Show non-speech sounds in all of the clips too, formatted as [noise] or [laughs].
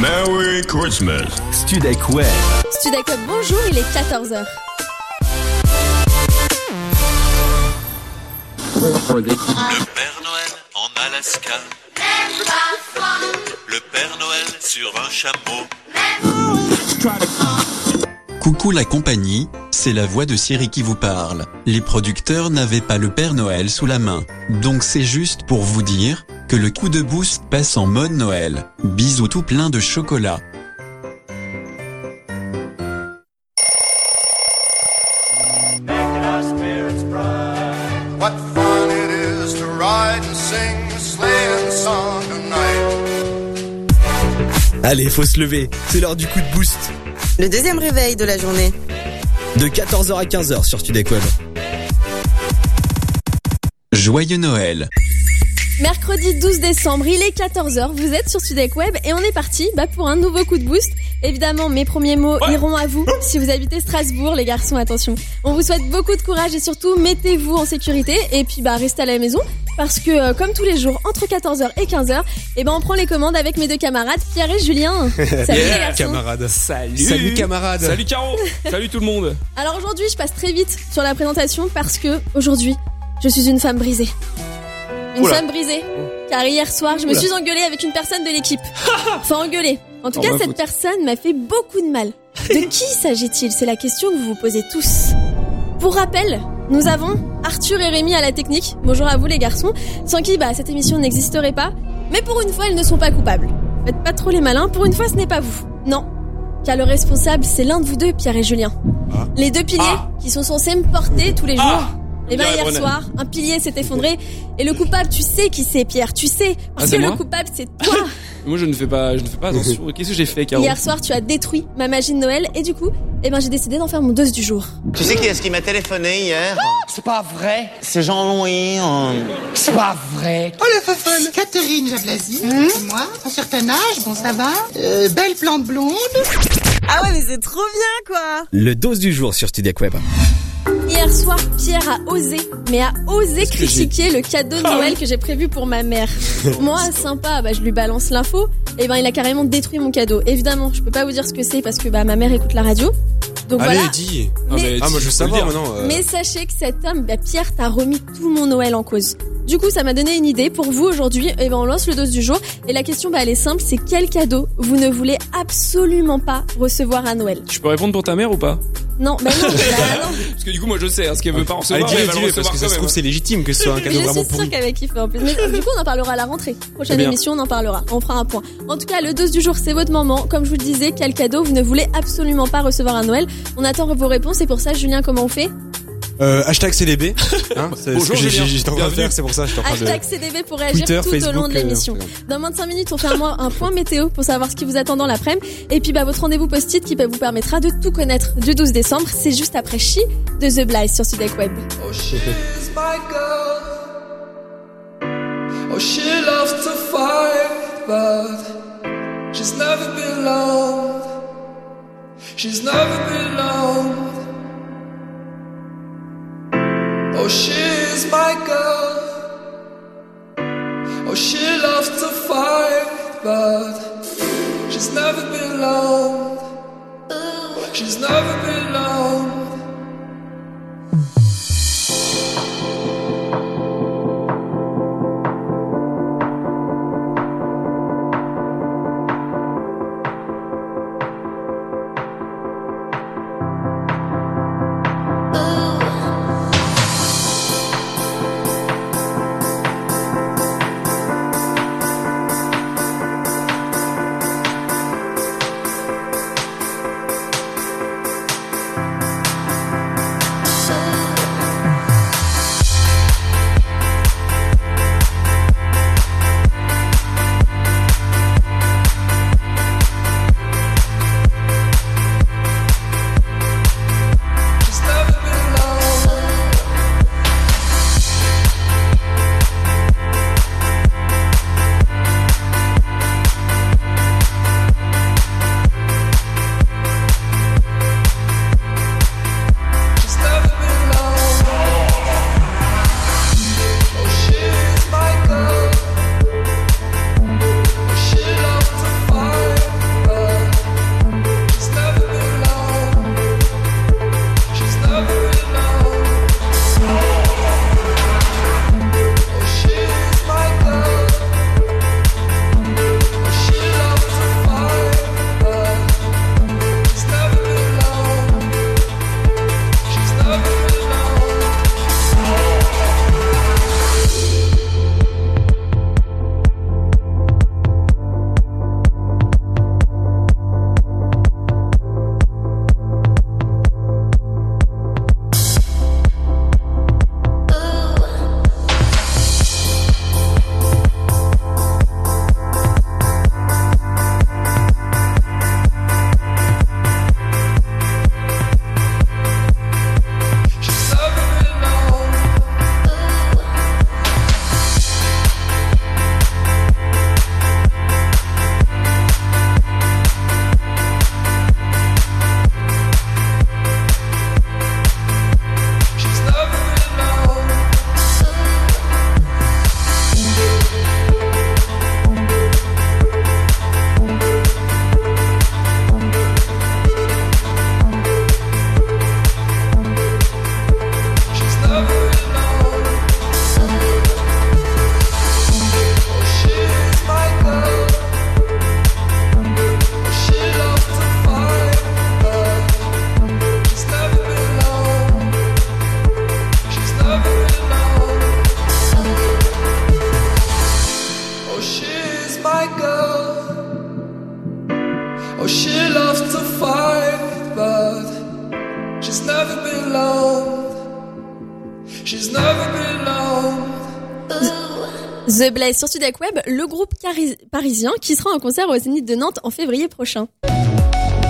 Merry Christmas. Studek Web. Studek Web, bonjour, il est 14h. Le Père Noël en Alaska. Le Père Noël sur un chameau. Coucou la compagnie, c'est la voix de Siri qui vous parle. Les producteurs n'avaient pas le Père Noël sous la main. Donc c'est juste pour vous dire que le coup de boost passe en mode Noël. Bisous tout plein de chocolat. Allez, faut se lever. C'est l'heure du coup de boost. Le deuxième réveil de la journée. De 14h à 15h sur Studek Web. Joyeux Noël. Mercredi 12 décembre, il est 14h, vous êtes sur Studek Web et on est parti bah, pour un nouveau coup de boost. Évidemment, mes premiers mots iront à vous. Si vous habitez Strasbourg, les garçons, attention. On vous souhaite beaucoup de courage et surtout, mettez-vous en sécurité et puis bah restez à la maison parce que euh, comme tous les jours, entre 14h et 15h, eh ben on prend les commandes avec mes deux camarades, Pierre et Julien. [laughs] Salut les garçons. camarade. Salut Salut camarade. Salut Caro Salut tout le monde Alors aujourd'hui, je passe très vite sur la présentation parce que aujourd'hui, je suis une femme brisée. Une Oula. femme brisée. Car hier soir, je me Oula. suis engueulée avec une personne de l'équipe. [laughs] Enfin engueulée. En tout Oh, cas, cette personne m'a fait beaucoup de mal. De [laughs] qui s'agit-il? C'est la question que vous vous posez tous. Pour rappel, nous avons Arthur et Rémi à la technique. Bonjour à vous les garçons. Sans qui, bah, cette émission n'existerait pas. Mais pour une fois, ils ne sont pas coupables. Faites pas trop les malins. Pour une fois, ce n'est pas vous. Non. Car le responsable, c'est l'un de vous deux, Pierre et Julien. Ah. Les deux piliers Ah. qui sont censés me porter tous les jours. Ah. Et ben Dirait hier soir, un pilier s'est effondré et le coupable, tu sais qui c'est, Pierre, tu sais, parce Ah, c'est que le coupable c'est toi. [laughs] Moi je ne fais pas, je ne fais pas attention. [laughs] Qu'est-ce que j'ai fait Caro Hier soir, tu as détruit ma magie de Noël et du coup, eh ben j'ai décidé d'en faire mon dose du jour. Tu sais qui est-ce qui m'a téléphoné hier C'est pas vrai. C'est Jean-Louis. hein. C'est pas vrai. Oh le fun Catherine Jablasi, c'est moi, un certain âge, bon ça va, euh, belle plante blonde. Ah ouais, mais c'est trop bien, quoi. Le dose du jour sur Studek Web. Hier soir, Pierre a osé, mais a osé que critiquer le cadeau de Noël que j'ai prévu pour ma mère. [laughs] Moi, sympa, bah je lui balance l'info, et ben il a carrément détruit mon cadeau. Évidemment, je peux pas vous dire ce que c'est parce que bah ma mère écoute la radio. Donc Allez, voilà. dis. Ah, Mais- mais Ah, moi je veux tu savoir dire. maintenant. euh, Mais sachez que cet homme, bah, Pierre, t'a remis tout mon Noël en cause. Du coup, ça m'a donné une idée pour vous aujourd'hui. Et ben, on lance le dose du jour. Et la question, bah, elle est simple. C'est quel cadeau vous ne voulez absolument pas recevoir à Noël? Je peux répondre pour ta mère ou pas? Non, bah non, bah [laughs] non. Parce que du coup moi je sais, hein, ce qu'elle veut pas Allez, recevoir, mais dis-le, va dis-le, parce que ça se trouve c'est légitime que ce soit un Mais cadeau je vraiment suis pourri. sûre qu'avec kiffé en plus. Mais du coup, on en parlera à la rentrée. Prochaine bien. émission, on en parlera. On fera un point. En tout cas, le dose du jour, c'est votre moment. Comme je vous le disais, quel cadeau vous ne voulez absolument pas recevoir à Noël? On attend vos réponses. Et pour ça, Julien, comment on fait? Euh, hashtag CDB. [laughs] Hein, c'est ce Bonjour, que j'ai- j'étais en train de faire, c'est pour ça de. Hashtag CDB pour réagir Twitter, tout Facebook, au long de euh, l'émission. Dans moins de 5 minutes, on fait un, mois- un point météo pour savoir ce qui vous attend dans l'après-midi. Et puis, bah, votre rendez-vous post-it qui vous permettra de tout connaître du 12 décembre. C'est juste après Chi de The Blind sur Sudek Web. Oh, she's my girl. Oh, she loves to fight, but she's never been loved. She's never been loved. Oh, she's my girl. Oh, she loves to fight, but she's never been loved. She's never been Sur Studek Web, le groupe parisien qui sera en concert au Zénith de Nantes en février prochain.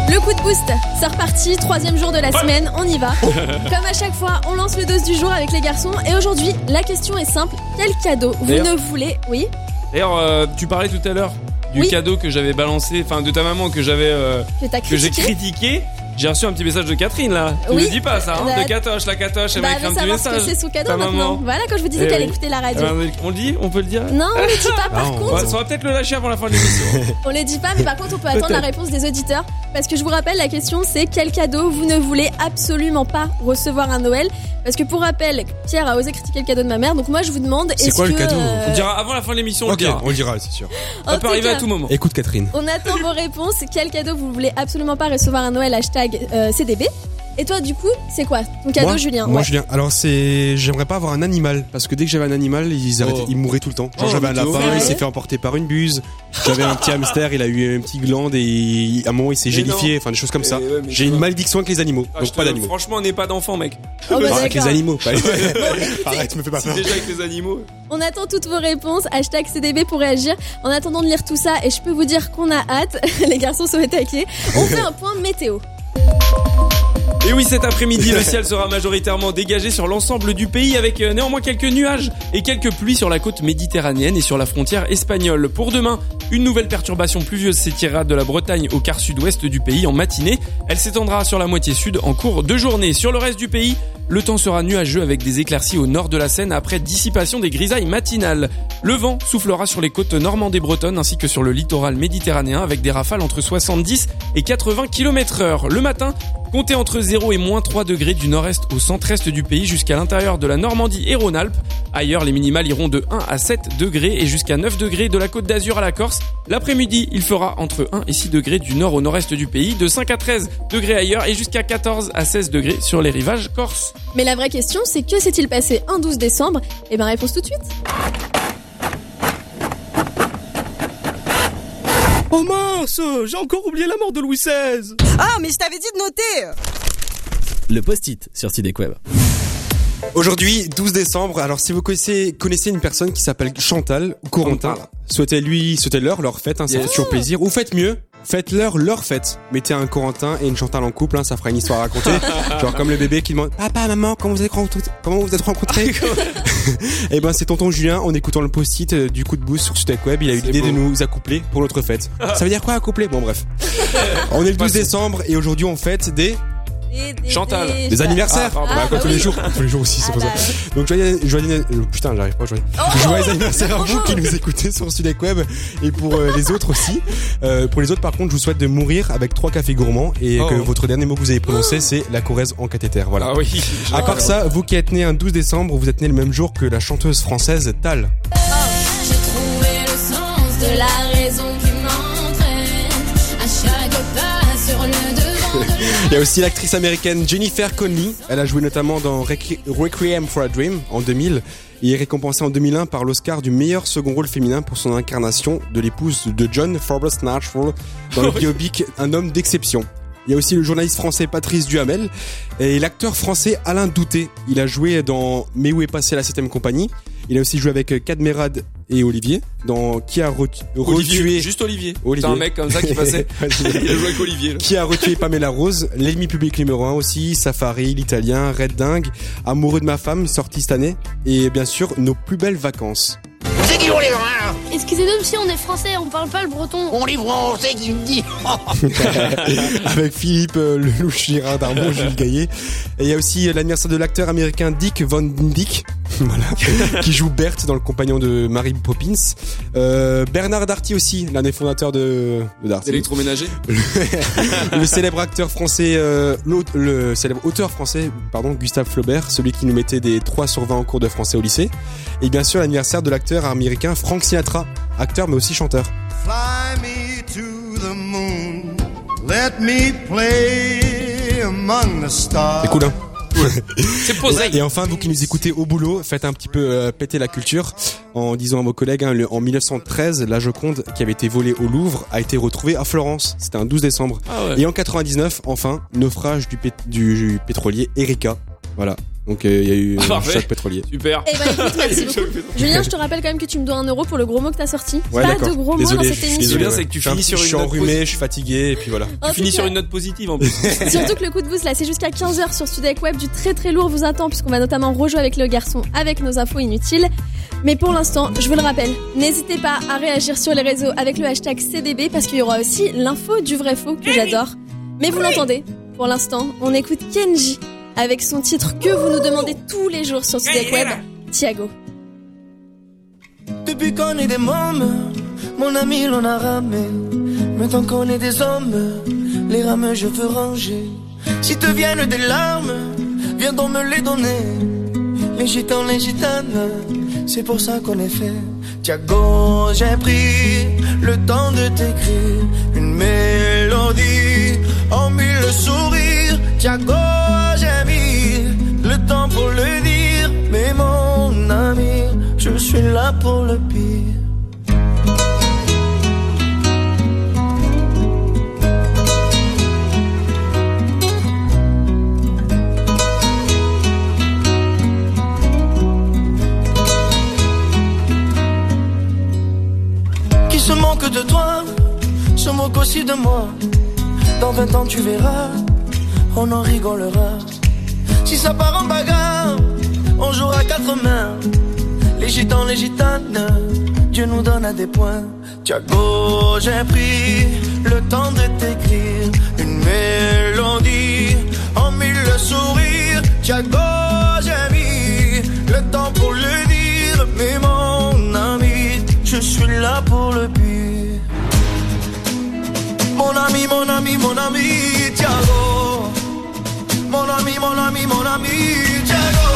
Le coup de boost, c'est reparti, troisième jour de la semaine, on y va. [laughs] Comme à chaque fois, on lance le dose du jour avec les garçons et aujourd'hui, la question est simple, quel cadeau vous D'ailleurs- ne voulez... Oui D'ailleurs, euh, tu parlais tout à l'heure du Oui. cadeau que j'avais balancé, enfin de ta maman que j'avais euh, Que t'as que j'ai critiqué. J'ai reçu un petit message de Catherine là. Tu Oui. ne dis pas ça, hein, Bah, de Catoche, la Catoche, elle Bah, m'a écrit un petit message. que c'est sous cadeau Ta maintenant. maman. Voilà, quand je vous disais Eh qu'elle oui. écoutait la radio. Euh, on le dit, on peut le dire Non, on le dit pas par Non, contre. Ça va peut-être le lâcher avant la fin de l'émission. [laughs] On le dit pas, mais par contre, on peut attendre la réponse des auditeurs. Parce que je vous rappelle, la question c'est quel cadeau vous ne voulez absolument pas recevoir à Noël? Parce que pour rappel, Pierre a osé critiquer le cadeau de ma mère, donc moi je vous demande. C'est quoi le cadeau? euh, On dira avant la fin de l'émission, on Ok, le dira. on le dira, c'est sûr. Ça peut arriver à tout moment. Écoute Catherine. On attend vos réponses. Quel cadeau vous voulez absolument pas recevoir à Noël? Hashtag euh, CDB. Et toi, du coup, c'est quoi ton cadeau, moi, Julien Moi, Ouais. Julien. Alors, c'est. J'aimerais pas avoir un animal. Parce que dès que j'avais un animal, ils, arrêtaient- Oh. ils mouraient tout le temps. Genre, Oh, j'avais un lapin, il s'est fait emporter par une buse. J'avais un petit hamster, il a eu un petit glande et à un moment, il s'est gélifié. Enfin, des choses comme ça. Eh ouais, mais J'ai une vois. malédiction avec les animaux. Ah, donc, pas d'animaux. Franchement, on n'est pas d'enfants, mec. Oh, bah, Ah, [laughs] avec les animaux. [laughs] Arrête, tu me fais pas peur. déjà avec les animaux. On attend toutes vos réponses. Hashtag CDB pour réagir. En attendant de lire tout ça, et je peux vous dire qu'on a hâte. [laughs] Les garçons sont attaqués. On fait un point météo. Et oui, cet après-midi, le ciel sera majoritairement dégagé sur l'ensemble du pays avec euh, néanmoins quelques nuages et quelques pluies sur la côte méditerranéenne et sur la frontière espagnole. Pour demain, une nouvelle perturbation pluvieuse s'étirera de la Bretagne au quart sud-ouest du pays en matinée. Elle s'étendra sur la moitié sud en cours de journée. Sur le reste du pays, le temps sera nuageux avec des éclaircies au nord de la Seine après dissipation des grisailles matinales. Le vent soufflera sur les côtes normandes et bretonnes ainsi que sur le littoral méditerranéen avec des rafales entre 70 et 80 km heure. Le matin, comptez entre 0 et moins 3 degrés du nord-est au centre-est du pays jusqu'à l'intérieur de la Normandie et Rhône-Alpes. Ailleurs, les minimales iront de 1 à 7 degrés et jusqu'à 9 degrés de la côte d'Azur à la Corse. L'après-midi, il fera entre 1 et 6 degrés du nord au nord-est du pays, de 5 à 13 degrés ailleurs et jusqu'à 14 à 16 degrés sur les rivages corses. Mais la vraie question, c'est que s'est-il passé un 12 décembre? Eh ben, réponse tout de suite. Oh mince J'ai encore oublié la mort de Louis XVI Ah, mais je t'avais dit de noter Le post-it sur Web. Aujourd'hui, 12 décembre. Alors, si vous connaissez, connaissez une personne qui s'appelle Chantal ou Corentin, souhaitez-lui, souhaitez-leur leur fête, hein, ça fait toujours plaisir. Ou faites mieux, faites-leur leur fête. Mettez un Corentin et une Chantal en couple, hein, ça fera une histoire à raconter. [laughs] Genre comme le bébé qui demande Papa, maman, comment vous êtes rencontrés Comment vous êtes rencontrés? [laughs] Et ben, c'est tonton Julien, en écoutant le post-it euh, du coup de boost sur Studek Web, il a eu l'idée de nous accoupler pour notre fête. [laughs] ça veut dire quoi accoupler? Bon, bref. [laughs] On est le 12 décembre et aujourd'hui on fête des Des, Chantal. des- des anniversaires. Ah, pardon. Bah, Ah, quoi, bah tous oui. les jours, tous les jours aussi, c'est Ah pour bah, ça. Donc joyeux, joyeux, putain, j'arrive pas, joyeux. Oh joyeux anniversaire à vous qui nous écoutez sur Sudec Web et pour euh, les autres aussi. Euh, pour les autres, par contre, je vous souhaite de mourir avec trois cafés gourmands et Oh. que votre dernier mot que vous avez prononcé, c'est la Corrèze en cathéter. Voilà. Ah oui. À part ça, vous qui êtes né un 12 décembre, vous êtes né le même jour que la chanteuse française Tal. J'ai trouvé le sens de la Il y a aussi l'actrice américaine Jennifer Connelly. Elle a joué notamment dans Requi- Requiem for a Dream en 2000 et est récompensée en 2001 par l'Oscar du meilleur second rôle féminin pour son incarnation de l'épouse de John Forbes Nashville dans le [laughs] biopic Un homme d'exception. Il y a aussi le journaliste français Patrice Duhamel et l'acteur français Alain Douté. Il a joué dans Mais où est passée la septième compagnie Il a aussi joué avec Cadmerade et Olivier dans Qui a re- Olivier, retué juste Olivier. Olivier. C'est un mec comme ça qui [laughs] passait. Il a joué avec Olivier. là. Qui a retué Pamela Rose, l'ennemi public numéro 1 aussi, Safari, l'italien, Red Dingue, Amoureux de ma femme, sorti cette année, et bien sûr, nos plus belles vacances. C'est qui on les vrais Excusez-nous, si on est français, on parle pas le breton. On les français qui me dit [laughs] Avec Philippe euh, Lelouch, Girard Darmon, Jules Gaillet. Et il y a aussi euh, l'anniversaire de l'acteur américain Dick Van Dyke, [laughs] voilà, qui joue Bert dans le compagnon de Mary Poppins. Euh, Bernard Darty aussi, l'un des fondateurs de, de Darty. Électroménager. [laughs] le célèbre acteur français, euh, le célèbre auteur français, pardon, Gustave Flaubert, celui qui nous mettait des 3 sur 20 en cours de français au lycée. Et bien sûr l'anniversaire de l'acteur américain Frank Sinatra, acteur mais aussi chanteur. Fly me to the moon. Let me play among the stars. C'est cool hein C'est posé. Et enfin, vous qui nous écoutez au boulot, faites un petit peu euh, péter la culture en disant à vos collègues, hein, le- en 1913, la Joconde qui avait été volée au Louvre a été retrouvée à Florence. C'était un 12 décembre. Ah ouais. Et en 99, enfin, naufrage du, pét- du pétrolier Erika. Voilà. Donc euh, il y a eu Ah, un parfait. choc pétrolier. Super. Eh ben écoute, merci [laughs] beaucoup. Julien, je te rappelle quand même que tu me dois un euro pour le gros mot que t'as sorti. Ouais, pas de gros mots dans je cette suis émission. désolé, c'est que tu Je suis finis sur Je une suis note enrhumé, je suis fatigué, et puis voilà. En Tu finis sur une note positive en plus. [laughs] [laughs] Surtout que le coup de boost là, c'est jusqu'à 15h sur Studek Web. Du très très lourd vous attend puisqu'on va notamment rejouer avec le garçon avec nos infos inutiles. Mais pour l'instant, je vous le rappelle, n'hésitez pas à réagir sur les réseaux avec le hashtag CDB parce qu'il y aura aussi l'info du vrai faux que j'adore. Mais vous l'entendez, pour l'instant, on écoute Kenji avec son titre que vous nous demandez tous les jours sur Studek Web, Thiago. Depuis qu'on est des mômes, mon ami l'on a ramé. Maintenant qu'on est des hommes, les rames je veux ranger. Si te viennent des larmes, viens donc me les donner. Les gitans, les gitanes, c'est pour ça qu'on est fait. Tiago, j'ai pris le temps de t'écrire une mélodie en mille sourires. Tiago, suis là pour le pire. Qui se moque de toi, se moque aussi de moi. Dans 20 ans tu verras, on en rigolera. Si ça part en bagarre, on jouera quatre mains. Les gitans, les gitanes, Dieu nous donne des points. Tiago, j'ai pris le temps de t'écrire une mélodie en mille sourires. Tiago, j'ai mis le temps pour le dire. Mais mon ami, je suis là pour le pire. Mon ami, mon ami, mon ami, Tiago. Mon ami, mon ami, mon ami, Tiago.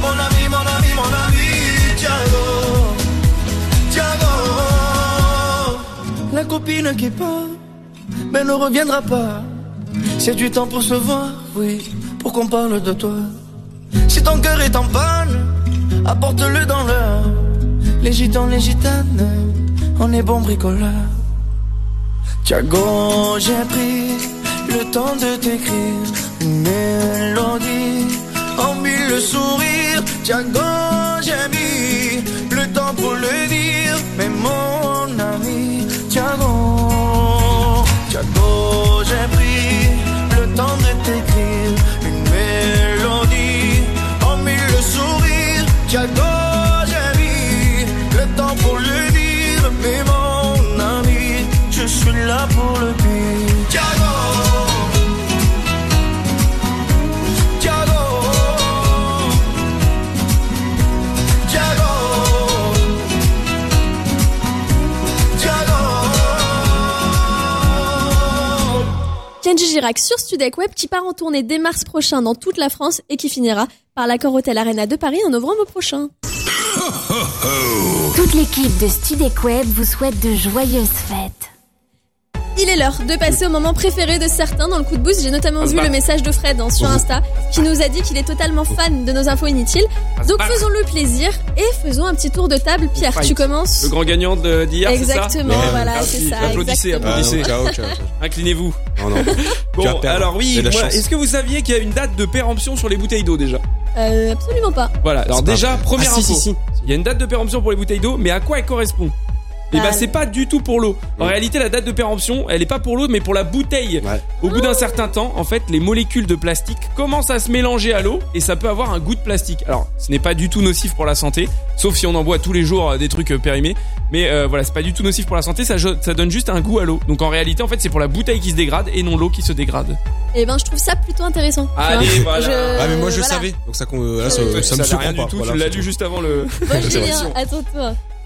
Mon ami, ami, Tiago. Tiago. La copine qui part, mais ne reviendra pas. C'est du temps pour se voir, oui, pour qu'on parle de toi. Si ton cœur est en panne, apporte-le dans l'heure. Les gitans, les gitanes, on est bon bricoleur. Tiago, j'ai pris le temps de t'écrire une mélodie en mille sourires. Tiago, j'ai mis le temps pour le dire. Mais mon ami, Tiago, Tiago, j'ai pris le temps de t'écrire une mélodie en mille sourires. Tiago, j'ai mis le temps pour le dire. Mais mon ami, je suis là pour le pire. Tiago, Girac sur Studek Web qui part en tournée dès mars prochain dans toute la France et qui finira par l'accord Hôtel Arena de Paris en novembre prochain. Toute l'équipe de Studek Web vous souhaite de joyeuses fêtes. Il est l'heure de passer au moment préféré de certains dans le coup de boost. J'ai notamment vu le message de Fred hein, sur Insta qui nous a dit qu'il est totalement fan de nos infos inutiles. Donc faisons-le plaisir et faisons un petit tour de table. Pierre, tu commences Le grand gagnant d'hier, c'est ça Exactement, voilà, Merci. c'est ça, Applaudissez, applaudissez. Ah, non, ciao, ciao. Inclinez-vous. Non, non. Tu Bon, alors oui, est-ce que vous saviez qu'il y a une date de péremption sur les bouteilles d'eau déjà? Euh, absolument pas. Voilà, alors déjà, première Ah, si, info. si, si. Il y a une date de péremption pour les bouteilles d'eau, mais à quoi elle correspond? Et Bah, bah c'est pas du tout pour l'eau. En réalité, la date de péremption, elle est pas pour l'eau, mais pour la bouteille. Ouais. Au bout d'un certain temps, en fait, les molécules de plastique commencent à se mélanger à l'eau et ça peut avoir un goût de plastique. Alors, ce n'est pas du tout nocif pour la santé, sauf si on en boit tous les jours euh, des trucs euh, périmés. Mais euh, voilà, c'est pas du tout nocif pour la santé, ça, ça donne juste un goût à l'eau. Donc en réalité, en fait, c'est pour la bouteille qui se dégrade et non l'eau qui se dégrade. Et ben, je trouve ça plutôt intéressant. Allez, voilà. Je- Ah mais moi je voilà. savais, donc ça, con- là, ça, Je- ça me rien pas. du tout, Voilà, tu l'as lu juste avant le. Bon, [laughs] C'est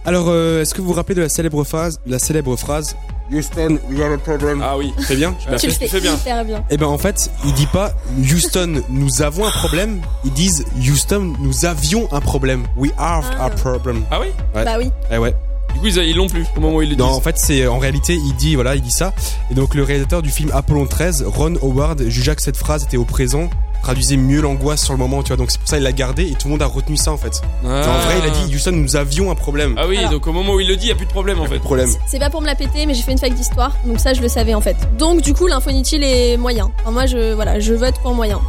Alors, euh, est-ce que vous vous rappelez de la célèbre phrase, la célèbre phrase Houston, we have a problem. Ah oui. C'est bien Ah, Tu le fais- bien. hyper bien. Eh ben en fait, il dit pas Houston, nous avons un problème. Ils disent Houston, nous avions un problème. We have Ah. a problem. Ah oui Ouais. Bah oui. Eh ouais. Du coup, ils ils l'ont plus au moment où ils le disent. Non, en fait, c'est en réalité, il dit voilà, il dit ça. Et donc le réalisateur du film Apollon 13, Ron Howard, jugea que cette phrase était au présent, traduisait mieux l'angoisse sur le moment, tu vois. Donc c'est pour ça il l'a gardé et tout le monde a retenu ça en fait. Ah. En vrai, il a dit Houston, nous avions un problème. Ah oui, Alors. donc au moment où il le dit, il y a plus de problème en fait. Problème. C'est pas pour me la péter, mais j'ai fait une fac d'histoire, donc ça je le savais en fait. Donc du coup, l'info inutile est moyen. Enfin, moi, je voilà, je vote pour moyen.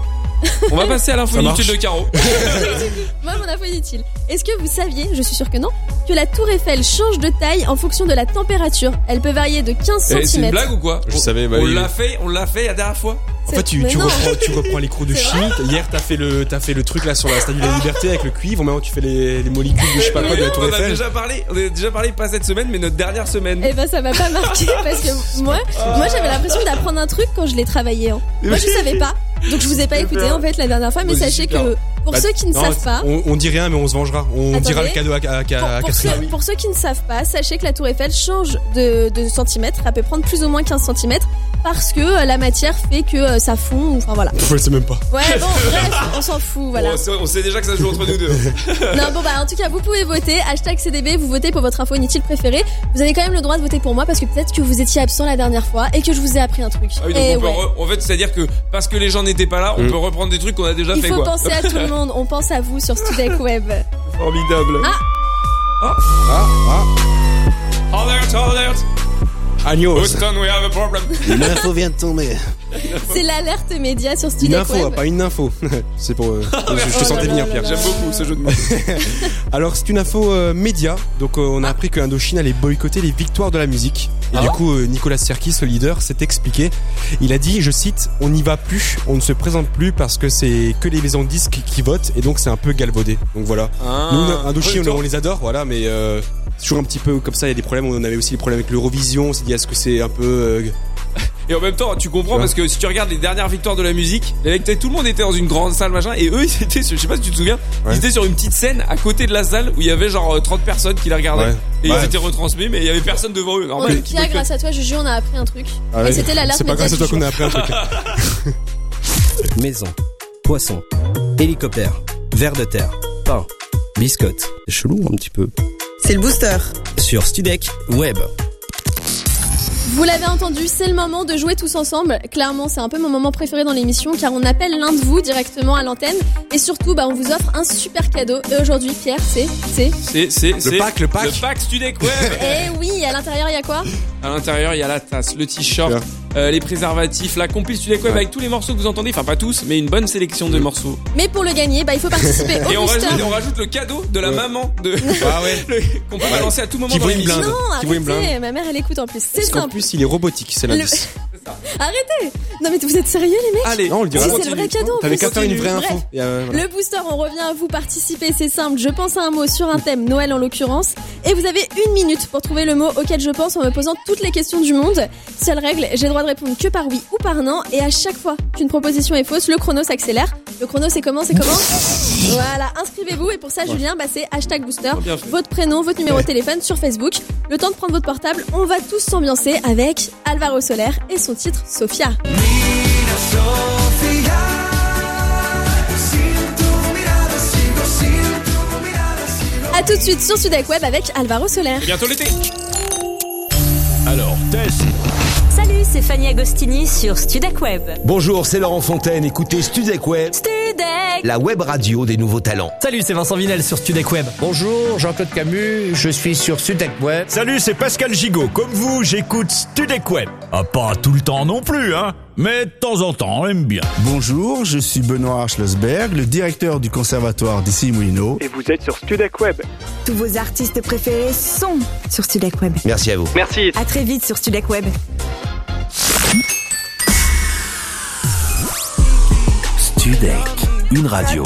[laughs] On va passer à l'info inutile de Caro. [laughs] Moi, mon info inutile. Est-ce que vous saviez, je suis sûre que non, que la tour Eiffel change de taille en fonction de la température? Elle peut varier de 15 Eh, C'est une cm. blague ou quoi? Je On- savais, bah On oui. l'a fait, on l'a fait la dernière fois? En fait, tu, reprends, tu reprends les cours de [laughs] chimie. Hier, t'as fait le, t'as fait le truc là sur la Statue de la Liberté avec le cuivre. Maintenant, tu fais les, les molécules de je sais pas quoi de la Tour on a Eiffel. déjà parlé, on a déjà parlé pas cette semaine mais notre dernière semaine. Eh ben ça m'a pas marqué [laughs] parce que moi, moi j'avais l'impression d'apprendre un truc quand je l'ai travaillé. hein. Moi je savais pas, donc je vous ai pas écouté en fait la dernière fois. Mais sachez que pour Bah, ceux qui ne non, savent pas, on, on dit rien, mais on se vengera. On Attendez. dira le cadeau à, à, à, pour, à pour Catherine. ceux, pour ceux qui ne savent pas, sachez que la tour Eiffel change de, de centimètres. Elle peut prendre plus ou moins 15 centimètres parce que euh, la matière fait que euh, ça fond. ou- Enfin voilà. Je sais même pas. Ouais bon bref, on s'en fout voilà. Bon, on, sait, déjà que ça se joue entre nous deux. [laughs] Non bon bah en tout cas vous pouvez voter hashtag CDB vous votez pour votre info inutile préférée vous avez quand même le droit de voter pour moi parce que peut-être que vous étiez absent la dernière fois et que je vous ai appris un truc Ah oui, donc et on peut ouais. en fait, c'est-à-dire que parce que les gens n'étaient pas là, on Mm. peut reprendre des trucs qu'on a déjà il fait faut quoi. penser à tout le monde [laughs] on pense à vous sur Studek [laughs] Web Formidable. Ah. Ah. Ah, ah. Alert, alert. Agnos. Houston, we have a problem. L'info vient de tomber. C'est l'alerte média sur Une Studek info, ah, pas une info. [laughs] c'est pour. euh, [laughs] je, je te Oh sentais venir, Pierre. J'aime beaucoup ce jeu de mots. [laughs] Alors, c'est une info euh, média. Donc, euh, on a appris que Indochine allait boycotter les victoires de la musique. Et Ah du coup, euh, Nicolas Sirkis, le leader, s'est expliqué. Il a dit, je cite, on n'y va plus, on ne se présente plus parce que c'est que les maisons de disques qui votent et donc c'est un peu galvaudé. Donc voilà. Ah. Nous, Indochine, on, on les adore, voilà, mais euh, c'est toujours un petit peu comme ça. Il y a des problèmes. On avait aussi des problèmes avec l'Eurovision. On s'est dit, est-ce que c'est un peu euh, Et en même temps, tu comprends parce que si tu regardes les dernières victoires de la musique, les mecs, tout le monde était dans une grande salle machin et eux [laughs] ils étaient, sur- je sais pas si tu te souviens, Ouais. ils étaient sur une petite scène à côté de la salle où il y avait genre euh, 30 personnes qui la regardaient Ouais. et Ouais. ils étaient retransmis mais il y avait personne devant eux. Normal, grâce à toi Juju on a appris un truc ah c'était l'alerte C'est pas grâce à toi qu'on a appris un truc. [laughs] Maison, poisson, hélicoptère, ver de terre, pain, biscotte. C'est chelou un petit peu. C'est le booster. Sur Studek Web. Vous l'avez entendu, c'est le moment de jouer tous ensemble. Clairement, c'est un peu mon moment préféré dans l'émission car on appelle l'un de vous directement à l'antenne et surtout, bah, on vous offre un super cadeau. Et aujourd'hui, Pierre, c'est, c'est. C'est c'est c'est pack, le pack. le pack Studek Web. Eh oui, à l'intérieur, il y a quoi? À l'intérieur, il y a la tasse, le t-shirt, euh, les préservatifs, la compil Studek Web Ouais. avec tous les morceaux que vous entendez, enfin pas tous, mais une bonne sélection de morceaux. Mais pour le gagner, bah, il faut participer au Et on rajoute, on rajoute le cadeau de la Ouais. maman de Ah ouais. [laughs] qu'on peut balancer à tout moment Qui dans blinde. Non, Qui vaut une arrêtez, blinde. ma mère elle écoute en plus. C'est simple. plus, il est robotique, c'est Le- Arrêtez Non mais vous êtes sérieux les mecs Allez, Non, on le dira. Si, on c'est le vrai cadeau. T'avais plus. qu'à faire une vraie info. Euh, voilà. Le booster, on revient à vous participer, c'est simple. Je pense à un mot sur un thème, Noël en l'occurrence, et vous avez une minute pour trouver le mot auquel je pense en me posant toutes les questions du monde. Seule règle, j'ai le droit de répondre que par oui ou par non, et à chaque fois qu'une proposition est fausse, le chrono s'accélère. Le chrono, c'est comment C'est comment [laughs] Voilà, inscrivez-vous, et pour ça, Julien, bah, c'est hashtag booster, votre prénom, votre numéro de téléphone sur Facebook. Le temps de prendre votre portable, on va tous s'ambiancer avec Alvaro Soler et son titre Sophia. A tout de suite sur Sudek Web avec Alvaro Soler. Bientôt l'été. Alors, test. Salut, c'est Fanny Agostini sur Studek Web. Bonjour, c'est Laurent Fontaine. Écoutez Studek Web, Studek la web radio des nouveaux talents. Salut, c'est Vincent Vinel sur Studek Web. Bonjour, Jean-Claude Camus, je suis sur Studek Web. Salut, c'est Pascal Gigot. Comme vous, j'écoute Studek Web. Ah, pas tout le temps non plus, hein. Mais de temps en temps, on aime bien. Bonjour, je suis Benoît Schlossberg, le directeur du conservatoire d'ici Moulineau. Et vous êtes sur Studek Web. Tous vos artistes préférés sont sur Studek Web. Merci à vous. Merci. À très vite sur Studek Web. Studek, une radio,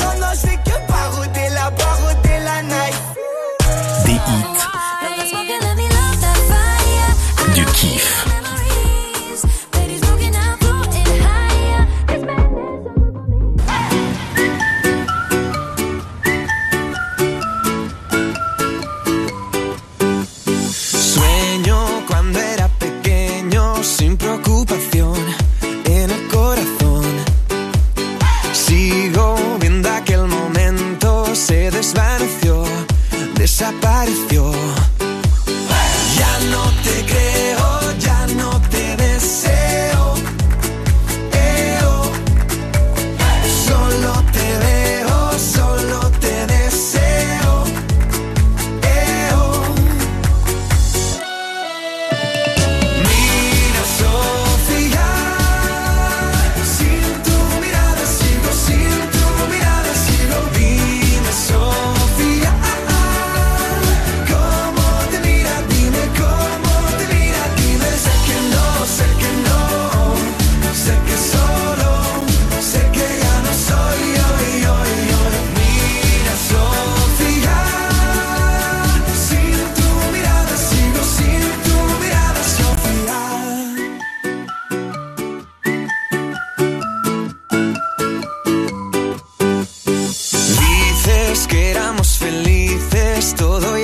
es todo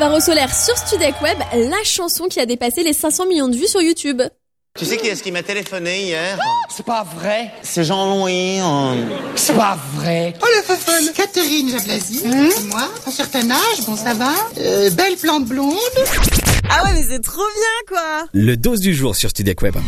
Alvaro Soler sur Studek Web, la chanson qui a dépassé les 500 millions de vues sur YouTube. Tu sais qui est-ce qui m'a téléphoné hier? C'est pas vrai. C'est Jean-Louis. hein. C'est pas vrai. Oh le fun Catherine Jablasi, c'est moi, un certain âge, bon ça va, euh, belle plante blonde. Ah ouais, mais c'est trop bien, quoi. Le dose du jour sur Studek Web.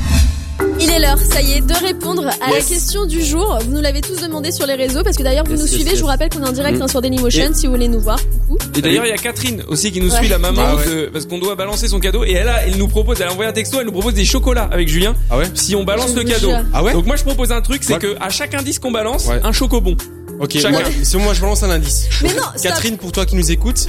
Il est l'heure, ça y est, de répondre à Yes. la question du jour. Vous nous l'avez tous demandé sur les réseaux parce que d'ailleurs vous Yes, nous yes, suivez. yes. Je vous rappelle qu'on est en direct Mhm. hein, sur Dailymotion Et- si vous voulez nous voir. Coucou. Et d'ailleurs, il y a Catherine aussi qui nous Ouais. suit, la maman, Ah ouais. de- parce qu'on doit balancer son cadeau. Et elle, a, elle nous propose, elle a envoyé un texto, elle nous propose des chocolats avec Julien. Ah ouais Si on balance Je le cadeau. jure. Ah ouais Donc moi, je propose un truc, c'est Ouais. que à chaque indice qu'on balance, Ouais. un chocobon. Ok, Chacun. moi, si moi je balance un indice. Mais non, stop. Catherine, pour toi qui nous écoutes,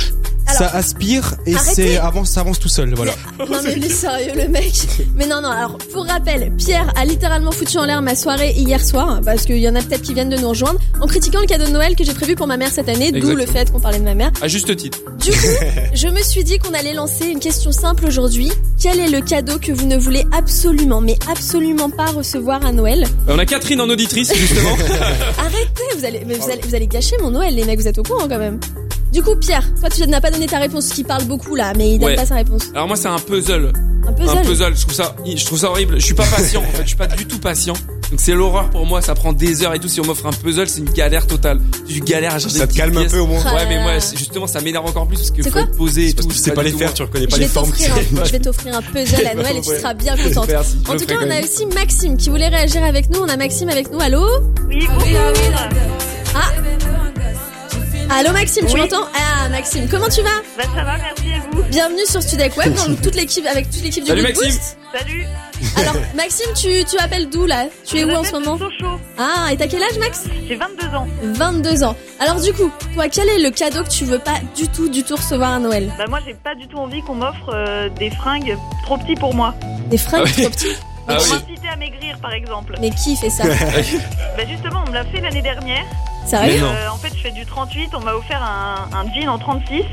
ça aspire et c'est avance, ça avance tout seul, voilà. [laughs] Non mais lui sérieux le mec. Mais non non alors pour rappel, Pierre a littéralement foutu en l'air ma soirée hier soir parce qu'il y en a peut-être qui viennent de nous rejoindre en critiquant le cadeau de Noël que j'ai prévu pour ma mère cette année, d'où le fait qu'on parlait de ma mère. À juste titre. Du coup, [laughs] je me suis dit qu'on allait lancer une question simple aujourd'hui. Quel est le cadeau que vous ne voulez absolument mais absolument pas recevoir à Noël? On a Catherine en auditrice, justement. [laughs] Arrêtez, vous allez, mais vous allez, vous allez gâcher mon Noël, les mecs, vous êtes au courant quand même. Du coup, Pierre, toi tu n'as pas donné ta réponse, qui parle beaucoup là, mais il donne Ouais. pas sa réponse. Alors moi, c'est un puzzle. Un puzzle. Un puzzle. Je trouve ça, je trouve ça horrible. Je suis pas patient. En fait, je suis pas du tout patient. Donc c'est l'horreur pour moi. Ça prend des heures et tout. Si on m'offre un puzzle, c'est une galère totale. Je galère à chercher Ça te calme un peu, au moins. Ouais, mais moi, justement, ça m'énerve encore plus parce que C'est faut être posé et tout. tu sais pas les faire, tu reconnais pas Je les vais formes. t'offrir un, je vais t'offrir un puzzle à [laughs] Noël et tu seras bien contente. Merci, En tout cas, on a aussi Maxime qui voulait réagir avec nous. On a Maxime avec nous. Allô? Oui, bonjour. Allô Maxime, tu Oui. m'entends? Ah Maxime, comment tu vas? Bah ça va, merci et vous Bienvenue sur Studek Web, dans [laughs] toute l'équipe, avec toute l'équipe du Salut, Maxime. Boost. Salut. Alors [laughs] Maxime, tu, tu appelles d'où là? Tu es Je où en ce moment? Sochaux. Ah, et t'as quel âge Max? J'ai 22 ans. 22 ans. Alors du coup, toi, quel est le cadeau que tu veux pas du tout, du tout recevoir à Noël? Bah moi j'ai pas du tout envie qu'on m'offre euh, des fringues trop petits pour moi. Des fringues Ah oui. trop petites Ah pour oui. m'inciter à maigrir par exemple. Mais qui fait ça? [laughs] Bah justement on me l'a fait l'année dernière. Sérieux non. Euh, en fait je fais du 38, on m'a offert un, un jean en 36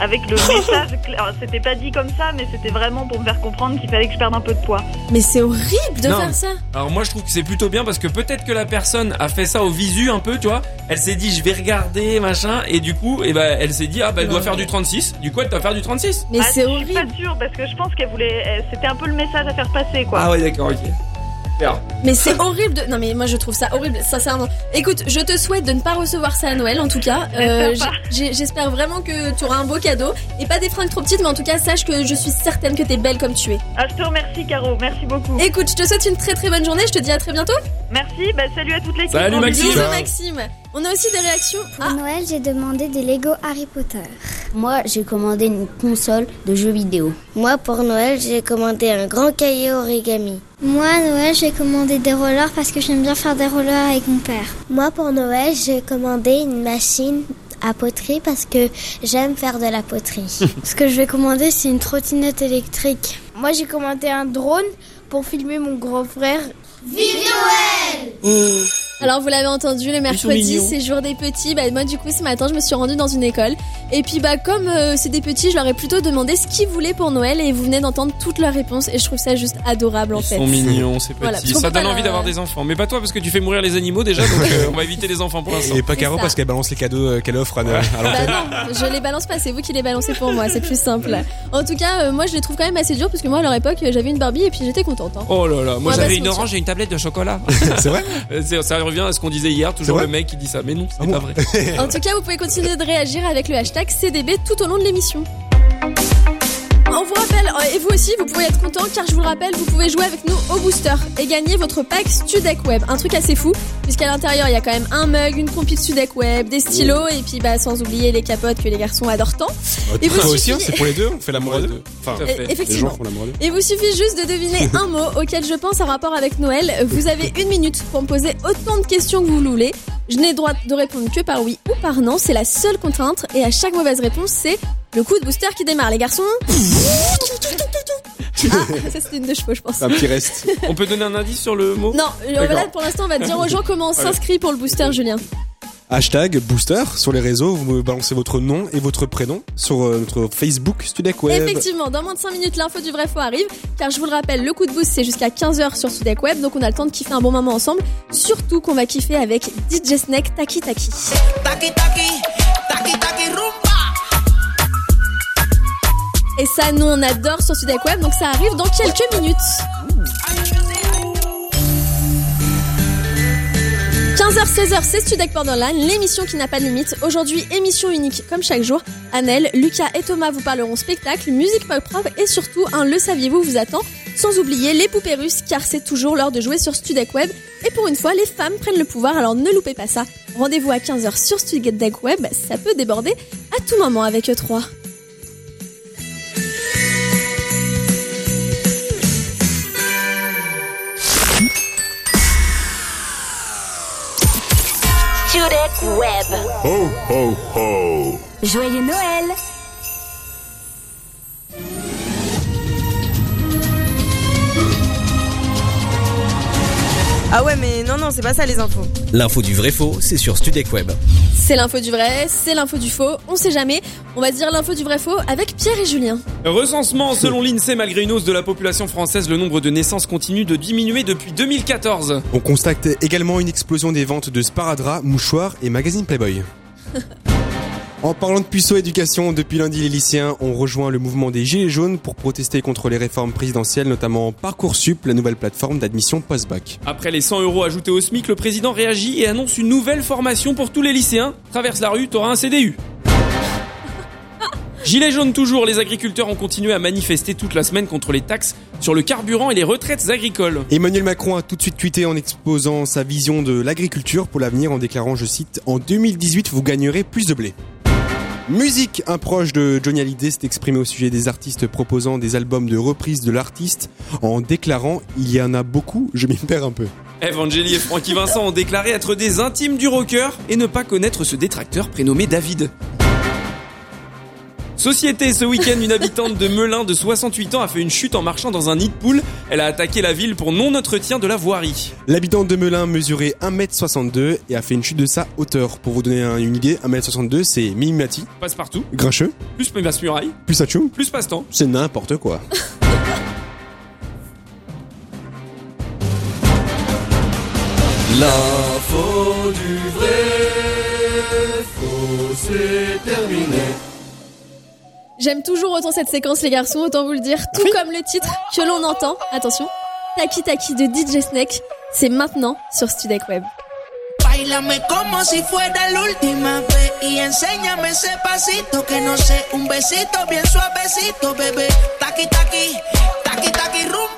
avec le message, [laughs] alors, c'était pas dit comme ça mais c'était vraiment pour me faire comprendre qu'il fallait que je perde un peu de poids. Mais c'est horrible de Non. faire ça Alors moi je trouve que c'est plutôt bien parce que peut-être que la personne a fait ça au visu un peu, tu vois. Elle s'est dit je vais regarder machin et du coup et ben elle s'est dit ah bah elle doit faire du 36. Du coup elle doit faire du 36. Mais Ah, c'est Je suis pas horrible sûre parce que je pense qu'elle voulait, elle- c'était un peu le message à faire passer quoi. Ah ouais d'accord ok. Super. Mais c'est horrible de... Non mais moi je trouve ça horrible, sincèrement. Écoute, je te souhaite de ne pas recevoir ça à Noël en tout cas. Euh, [laughs] J'espère vraiment que tu auras un beau cadeau. Et pas des fringues trop petites, mais en tout cas sache que je suis certaine que t'es belle comme tu es. Ah je te remercie Caro, merci beaucoup. Écoute, je te souhaite une très très bonne journée, je te dis à très bientôt. Merci, bah salut à toute l'équipe. Salut, Gros Maxime. bisous. Bisous Maxime. On a aussi des réactions. Pour Noël, j'ai demandé des Lego Harry Potter. Moi, j'ai commandé une console de jeux vidéo. Moi, pour Noël, j'ai commandé un grand cahier origami. Moi, Noël, j'ai commandé des rollers parce que j'aime bien faire des rollers avec mon père. Moi, pour Noël, j'ai commandé une machine à poterie parce que j'aime faire de la poterie. [laughs] Ce que je vais commander, c'est une trottinette électrique. Moi, j'ai commandé un drone pour filmer mon grand frère. Alors vous l'avez entendu, le mercredi c'est jour des petits. Bah moi du coup ce matin je me suis rendue dans une école et puis bah comme euh, c'est des petits, je leur ai plutôt demandé ce qu'ils voulaient pour Noël et vous venez d'entendre toutes leurs réponses et je trouve ça juste adorable en Ils fait. sont mignons ces petits. Voilà, ça donne envie d'avoir des enfants. Mais pas toi parce que tu fais mourir les animaux déjà donc [laughs] euh, on va éviter les enfants pour l'instant. Et pas C'est Caro parce qu'elle balance les cadeaux euh, qu'elle offre à, Noël, à Bah non, je les balance pas, c'est vous qui les balancez pour moi, c'est plus simple. En tout cas, euh, moi je les trouve quand même assez durs parce que moi à leur époque j'avais une Barbie et puis j'étais contente. hein. Oh là là, moi j'avais se une orange et une tablette de chocolat. [laughs] C'est vrai Euh, [laughs] c'est- ça revient à ce qu'on disait hier, toujours le mec qui dit ça. Mais non, c'est Ah bon pas vrai. En tout cas, vous pouvez continuer de réagir avec le hashtag CDB tout au long de l'émission. On vous rappelle, euh, et vous aussi, vous pouvez être content car je vous le rappelle, vous pouvez jouer avec nous au booster et gagner votre pack Studec Web. Un truc assez fou, puisqu'à l'intérieur il y a quand même un mug, une compil Studec Web, des stylos et puis bah sans oublier les capotes que les garçons adorent tant. Et vous aussi, suffit- hein, c'est pour les deux, on fait l'amour à deux. Enfin, les Effectivement. gens font deux. Il vous suffit juste de deviner [laughs] un mot auquel je pense en rapport avec Noël. Vous avez une minute pour me poser autant de questions que vous le voulez. Je n'ai droit de répondre que par oui ou par non. C'est la seule contrainte. Et à chaque mauvaise réponse, c'est le coup de booster qui démarre, les garçons. [laughs] Ah, ça c'était une de chevaux, je pense. Un petit reste. On peut donner un indice sur le mot? Non, euh, là pour l'instant, on va dire aux gens comment on s'inscrit pour le booster, Julien. Hashtag booster sur les réseaux, vous me balancez votre nom et votre prénom sur euh, notre Facebook Studec Web. Effectivement, dans moins de 5 minutes, l'info du vrai faux arrive. Car je vous le rappelle, le coup de boost, c'est jusqu'à 15h sur Studec Web. Donc on a le temps de kiffer un bon moment ensemble. Surtout qu'on va kiffer avec DJ Snake Taki Taki. Taki taki, taki taki rumba. Et ça, nous, on adore sur Studec Web. Donc ça arrive dans quelques minutes. 15h-16h, c'est Studec Borderline, l'émission qui n'a pas de limite. Aujourd'hui, émission unique comme chaque jour. Annelle, Lucas et Thomas vous parleront spectacle, musique pop propre et surtout un Le saviez-vous vous attend. Sans oublier les poupées russes car c'est toujours l'heure de jouer sur Studec Web. Et pour une fois, les femmes prennent le pouvoir alors ne loupez pas ça. Rendez-vous à 15h sur Studec Web, ça peut déborder à tout moment avec E3. Studek Web. Ho, ho, ho. Joyeux Noël Ah ouais, mais non, non, c'est pas ça les infos. L'info du vrai faux, c'est sur Studec Web. C'est l'info du vrai, c'est l'info du faux, on sait jamais. On va dire l'info du vrai faux avec Pierre et Julien. Recensement, selon l'INSEE, malgré une hausse de la population française, le nombre de naissances continue de diminuer depuis 2014. On constate également une explosion des ventes de sparadrap, mouchoirs et magazines Playboy. [laughs] En parlant de puceau éducation, depuis lundi, les lycéens ont rejoint le mouvement des Gilets jaunes pour protester contre les réformes présidentielles, notamment Parcoursup, la nouvelle plateforme d'admission post-bac. Après les 100 euros ajoutés au SMIC, le président réagit et annonce une nouvelle formation pour tous les lycéens. Traverse la rue, t'auras un CDU. [laughs] Gilets jaunes toujours, les agriculteurs ont continué à manifester toute la semaine contre les taxes sur le carburant et les retraites agricoles. Emmanuel Macron a tout de suite tweeté en exposant sa vision de l'agriculture pour l'avenir en déclarant, je cite, En 2018, vous gagnerez plus de blé. Musique, un proche de Johnny Hallyday s'est exprimé au sujet des artistes proposant des albums de reprise de l'artiste en déclarant Il y en a beaucoup, je m'y perds un peu. Evangélie et Francky Vincent ont déclaré être des intimes du rocker et ne pas connaître ce détracteur prénommé David. Société, ce week-end, une habitante de Melun de 68 ans a fait une chute en marchant dans un nid de poule. Elle a attaqué la ville pour non-entretien de la voirie. L'habitant de Melun mesurait 1m62 et a fait une chute de sa hauteur. Pour vous donner un- une idée, 1m62 c'est Mimimati, Passe partout, Grincheux, plus passe muraille, plus Hachoum, plus passe-temps. c'est n'importe quoi. [laughs] L'info du vrai faux, c'est terminé. J'aime toujours autant cette séquence les garçons, autant vous le dire, tout comme le titre que l'on entend. Attention, Taki Taki de DJ Snake, c'est maintenant sur Studec Web. Bailame como si fuera la última vez y enséñame ese pasito que no sé, un besito bien suavecito, bebé. Taki taki, taki taki rumba.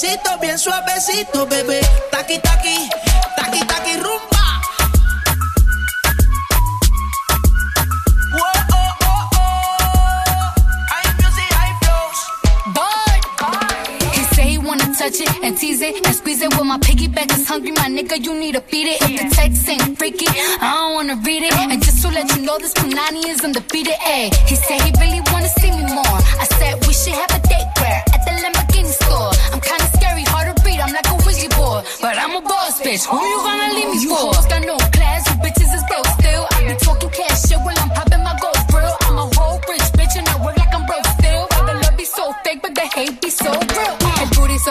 Besito bien suavecito, bebé. Taki taki, taki taki rumba. Touch it and tease it and squeeze it. When my piggyback is hungry, my nigga, you need to feed it. If the text ain't freaky, I don't wanna read it. And just to let you know, this Punani is undefeated. Ayy, he said he really wanna bitch. Who you gonna leave me You for? hoes got no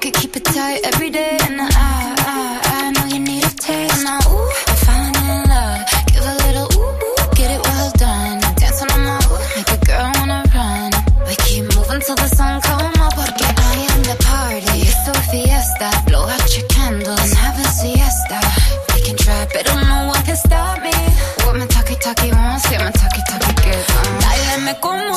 could keep it tight every day and I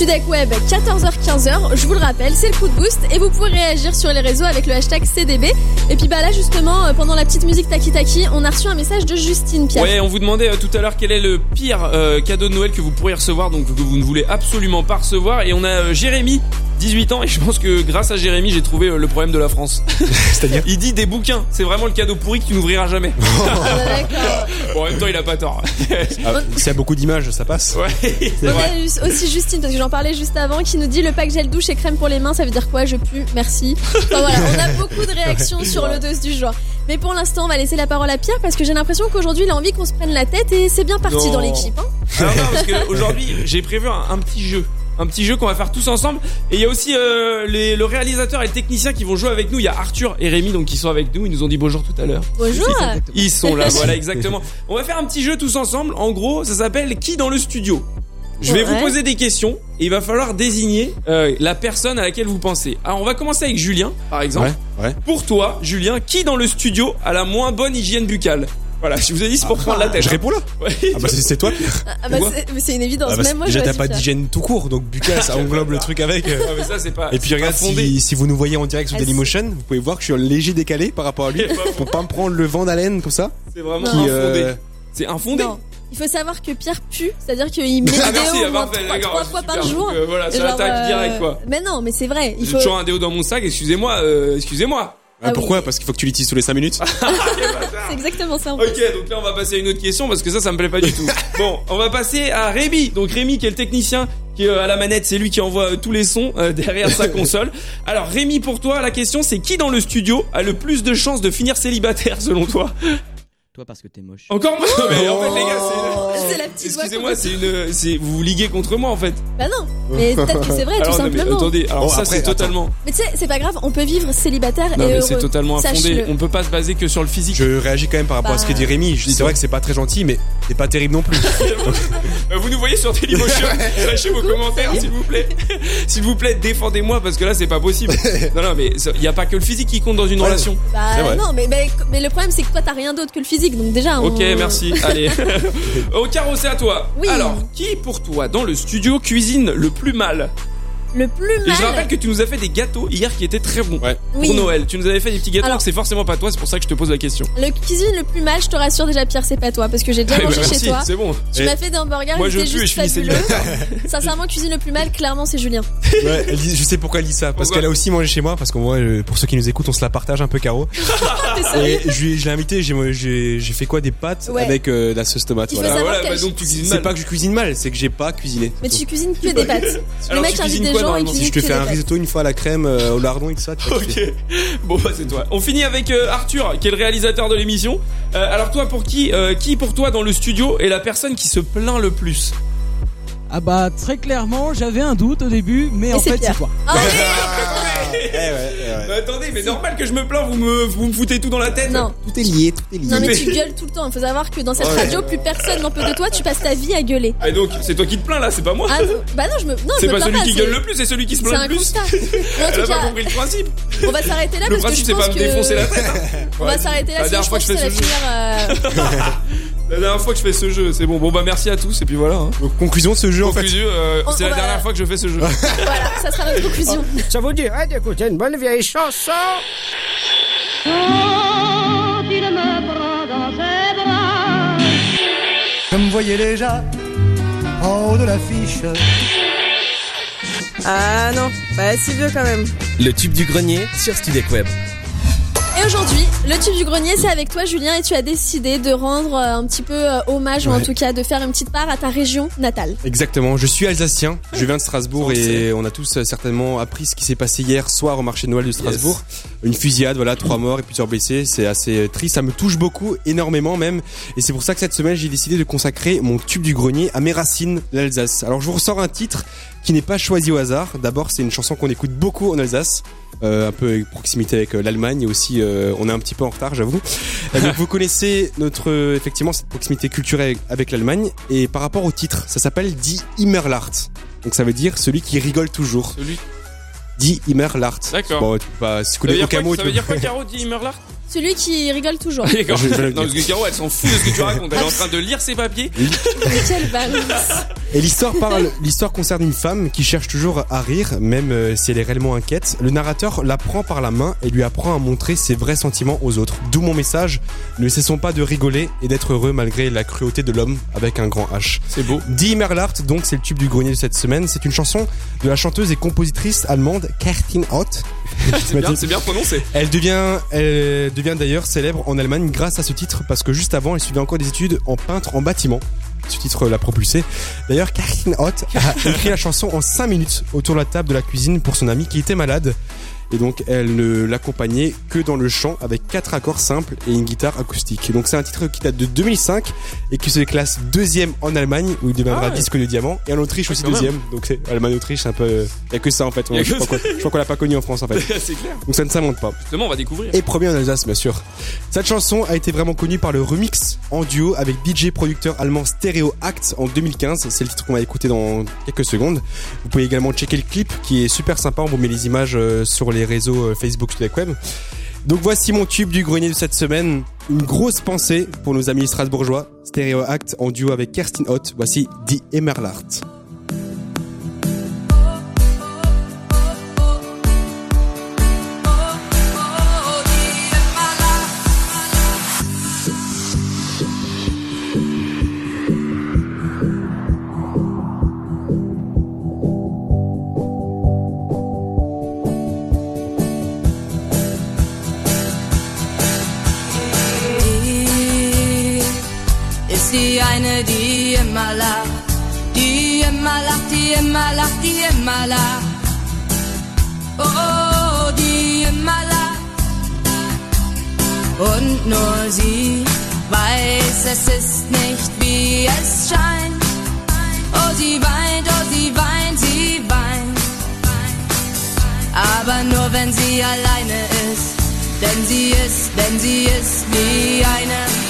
Studec Web, 14h-15h, je vous le rappelle, c'est le coup de boost et vous pouvez réagir sur les réseaux avec le hashtag CDB. Et puis bah là justement, euh, pendant la petite musique Taki Taki, on a reçu un message de Justine Pierre. Ouais, on vous demandait euh, tout à l'heure quel est le pire euh, cadeau de Noël que vous pourriez recevoir, donc que vous ne voulez absolument pas recevoir. Et on a Jérémy, 18 ans, et je pense que grâce à Jérémy, j'ai trouvé euh, le problème de la France. [laughs] C'est-à-dire Il dit des bouquins, c'est vraiment le cadeau pourri que tu n'ouvriras jamais. [laughs] [laughs] bon, en même temps, il a pas tort. Ah, S'il y a beaucoup d'images, ça passe. Ouais, On a eu aussi Justine, parce que j'en parlais juste avant, qui nous dit le pack gel douche et crème pour les mains, ça veut dire quoi? Je pue, merci. Enfin voilà, on a beaucoup de réactions sur le dos du jour. Mais pour l'instant, on va laisser la parole à Pierre parce que j'ai l'impression qu'aujourd'hui, il a envie qu'on se prenne la tête et c'est bien parti Non. dans l'équipe. hein. Alors non, parce qu'aujourd'hui, j'ai prévu un, un petit jeu. Un petit jeu qu'on va faire tous ensemble. Et il y a aussi euh, les, le réalisateur et le technicien qui vont jouer avec nous. Il y a Arthur et Rémi donc qui sont avec nous. Ils nous ont dit bonjour tout à l'heure. Bonjour. Ils sont là, [laughs] voilà exactement. On va faire un petit jeu tous ensemble. En gros, ça s'appelle Qui dans le studio? Je vais Ouais. vous poser des questions et il va falloir désigner euh, la personne à laquelle vous pensez. Alors on va commencer avec Julien, par exemple. Ouais, ouais. Pour toi, Julien, qui dans le studio a la moins bonne hygiène buccale? Voilà, je vous ai dit c'est pour prendre la tête. Je réponds là [laughs] Ouais. Ah bah c'est toi Pierre. Ah bah Pourquoi c'est mais c'est une évidence, Ah bah, même moi je déjà t'as pas d'hygiène tout court, donc buccal ça [laughs] englobe le truc avec. euh. Ah, mais ça c'est pas. Et puis regarde, fondé. si, si vous nous voyez en direct sur Ah, Dailymotion, vous pouvez voir que je suis un léger décalé par rapport à lui, [laughs] pour pas me prendre le vent d'haleine comme ça. C'est vraiment Qui, infondé. euh, C'est infondé. Non. Il faut savoir que Pierre pue, c'est-à-dire qu'il met Ah, des merci, déos ah, au moins parfait, trois, d'accord, trois fois par jour. Euh, voilà, ça Genre, attaque direct, quoi. Mais non, mais c'est vrai. Il J'ai faut. toujours un déo dans mon sac, excusez-moi, euh, excusez-moi. Ah, pourquoi Parce qu'il faut que tu l'utilises tous les 5 minutes. [laughs] C'est exactement ça. en Ok, donc là on va passer à une autre question parce que ça, ça me plaît pas du tout. [laughs] Bon, on va passer à Rémi. Donc Rémi qui est le technicien qui est euh, à la manette, c'est lui qui envoie euh, tous les sons euh, [laughs] derrière sa console. Alors Rémi, pour toi, la question c'est qui dans le studio a le plus de chances de finir célibataire selon toi? Toi parce que t'es moche. Encore moi Mais en fait les gars, C'est la petite voix Excusez-moi, c'est une, c'est vous vous liguez contre moi en fait. Bah non. Mais [laughs] peut-être que c'est vrai, tout Alors, non, mais simplement. attendez, alors Bon, ça après, c'est totalement. Mais tu sais, c'est pas grave, on peut vivre célibataire Non et mais heureux. c'est totalement infondé. Sache-le. On peut pas se baser que sur le physique. Je réagis quand même par rapport à ce que dit Rémi. Je dis, C'est vrai que c'est pas très gentil, mais c'est pas terrible non plus. [laughs] Euh, Vous nous voyez sur Dailymotion [laughs] Lâchez vos commentaires s'il vous plaît. S'il vous plaît, défendez-moi parce que là c'est pas possible. Non non mais il y a pas que le physique qui compte dans une Ouais. relation. C'est Bah vrai. non, mais, mais, mais le problème c'est que toi t'as rien d'autre que le donc déjà. Ok, on- merci. [laughs] Allez. [laughs] Au carreau, c'est à toi. Oui. Alors, qui pour toi dans le studio cuisine le plus mal? Le plus Et je mal. rappelle que tu nous as fait des gâteaux hier qui étaient très bons Oui. pour Noël. Tu nous avais fait des petits gâteaux, Alors- c'est forcément pas toi. C'est pour ça que je te pose la question. Le cuisine le plus mal, je te rassure déjà Pierre, c'est pas toi parce que j'ai déjà Eh ben, mangé merci, chez toi. c'est bon. Tu Et- m'as fait des hamburgers, Moi, je juste fabuleux. [laughs] Sincèrement, cuisine le plus mal, clairement c'est Julien. Ouais, je sais pourquoi elle dit ça. Parce Pourquoi qu'elle a aussi mangé chez moi. Parce que moi, pour ceux qui nous écoutent, on se la partage un peu, Caro. [laughs] Et je, l'ai invité. J'ai, j'ai, j'ai fait quoi Des pâtes Ouais. avec euh, de la sauce tomate. Voilà. qu'elle- bah donc tu cuisines C'est mal. pas que je cuisine mal, c'est que j'ai pas cuisiné. Mais tu cuisines que des pâtes. Le mec tu invite des gens Si je te fais un risotto une fois à la crème euh, au lardon et tout ça. Ok. [laughs] Bon bah c'est toi. On finit avec euh, Arthur, qui est le réalisateur de l'émission. Euh, alors toi, pour qui, qui pour toi dans le studio est la personne qui se plaint le plus? Ah bah très clairement, j'avais un doute au début, mais Et en c'est fait c'est toi. Ah [laughs] Eh ouais, eh ouais. Bah, attendez, mais normal que je me plains, vous me, vous me foutez tout dans la tête. Non. Tout est lié, tout est lié. Non mais tu gueules tout le temps. Il faut savoir que dans cette Ouais. radio, plus personne n'en peut de toi. Tu passes ta vie à gueuler. Et donc, c'est toi qui te plains là, c'est pas moi. Ah bah non, je me. Non, je c'est pas celui qui c'est- gueule le plus, c'est celui qui se C'est plaint un le plus. tout [laughs] a pas compris le principe. on va s'arrêter là Le parce que principe, je c'est pense pas me que. défoncer la tête. hein. On Ouais. va s'arrêter La là dernière parce que fois je que je fais que ça ce [laughs] La dernière fois que je fais ce jeu, c'est bon. Bon bah merci à tous et puis voilà. hein. Donc, conclusion de ce jeu en fait. Conclusion, euh, On- c'est on la va- dernière fois que je fais ce jeu. [laughs] Voilà, ça sera notre conclusion. Ça vous dirait d'écouter une bonne vieille chanson Je me voyais déjà en haut de l'affiche. Ah non, bah si vieux quand même. Le tube du grenier sur Studek Web. Et aujourd'hui, le tube du grenier, c'est avec toi, Julien, et tu as décidé de rendre euh, un petit peu euh, hommage, ou en tout cas de faire une petite part à ta région natale. Exactement, je suis alsacien, je viens de Strasbourg On et on a tous euh, certainement appris ce qui s'est passé hier soir au marché de Noël de Strasbourg. Une fusillade, voilà, trois morts et plusieurs blessés, c'est assez triste, ça me touche beaucoup, énormément même, et c'est pour ça que cette semaine j'ai décidé de consacrer mon tube du grenier à mes racines de l'Alsace. Alors je vous ressors un titre qui n'est pas choisi au hasard, d'abord c'est une chanson qu'on écoute beaucoup en Alsace, un peu avec proximité avec euh, l'Allemagne et aussi euh, on est un petit peu en retard j'avoue. Euh, donc vous connaissez notre euh, effectivement cette proximité culturelle avec l'Allemagne et par rapport au titre, ça s'appelle Die Immerlacht. Donc ça veut dire celui qui rigole toujours. Celui. Die Immerlacht. D'accord. Bon, tu peux pas si tu connais aucun mot. ça veut dire quoi, Caro dit Merlard Celui qui rigole toujours. [laughs] D'accord. Non, parce que Caro, elle s'en fout de ce que tu racontes. Elle est en train de lire ses papiers. Quelle balance. Et l'histoire parle, l'histoire concerne une femme qui cherche toujours à rire, même euh, si elle est réellement inquiète. Le narrateur la prend par la main et lui apprend à montrer ses vrais sentiments aux autres. D'où mon message, ne cessons pas de rigoler et d'être heureux malgré la cruauté de l'homme avec un grand H. C'est beau. Die Merlart, donc c'est le tube du grenier de cette semaine. C'est une chanson de la chanteuse et compositrice allemande Kerstin Ott. [laughs] C'est bien, bien prononcé. Elle devient, elle devient d'ailleurs célèbre en Allemagne grâce à ce titre parce que juste avant, elle suivait encore des études en peintre en bâtiment. Ce titre l'a propulsé. D'ailleurs, Kerstin Ott a [laughs] écrit la chanson en 5 minutes autour de la table de la cuisine pour son ami qui était malade. Et donc, elle ne l'accompagnait que dans le chant avec quatre accords simples et une guitare acoustique. Et donc, c'est un titre qui date de 2005 et qui se classe deuxième en Allemagne où il deviendra Ah ouais. disque de diamant et en Autriche aussi quand même. deuxième. Donc, c'est Allemagne-Autriche, c'est un peu, il y a que ça en fait. A Je crois je crois qu'on l'a pas connu en France en fait. [laughs] c'est clair. Donc, ça ne s'invente pas. Justement, on va découvrir. Et premier en Alsace, bien sûr. Cette chanson a été vraiment connue par le remix en duo avec DJ producteur allemand Stereo Act en 2015. C'est le titre qu'on va écouter dans quelques secondes. Vous pouvez également checker le clip qui est super sympa. On vous met les images euh, sur les réseaux euh, Facebook, Web. Donc voici mon tube du grenier de cette semaine. Une grosse pensée pour nos amis strasbourgeois. Stereo Act en duo avec Kerstin Ott. Voici Die Emmerlart. Lacht, die lacht. Oh, die lacht. Und nur sie weiß, es ist nicht wie es scheint. Oh, sie weint, oh, sie weint, sie weint. Aber nur wenn sie alleine ist. Denn sie ist, denn sie ist wie eine,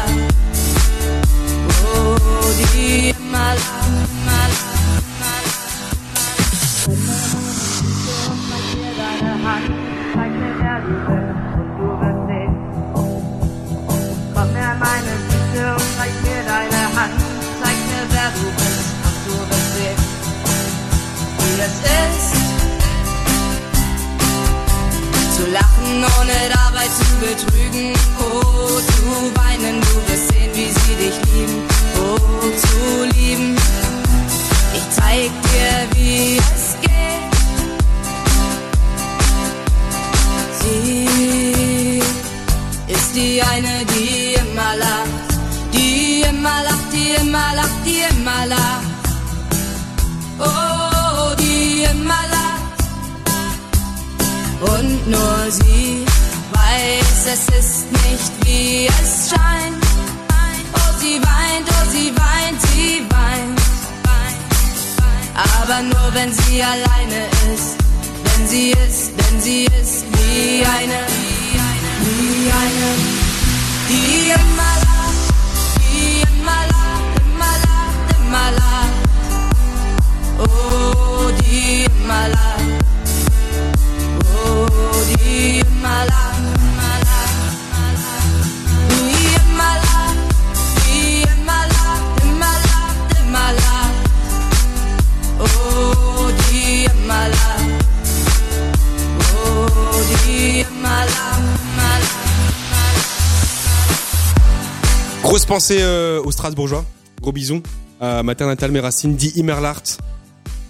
pensée euh, aux Strasbourgeois. Gros bisous. À Matin Natal, mes racines, dit Immerlart.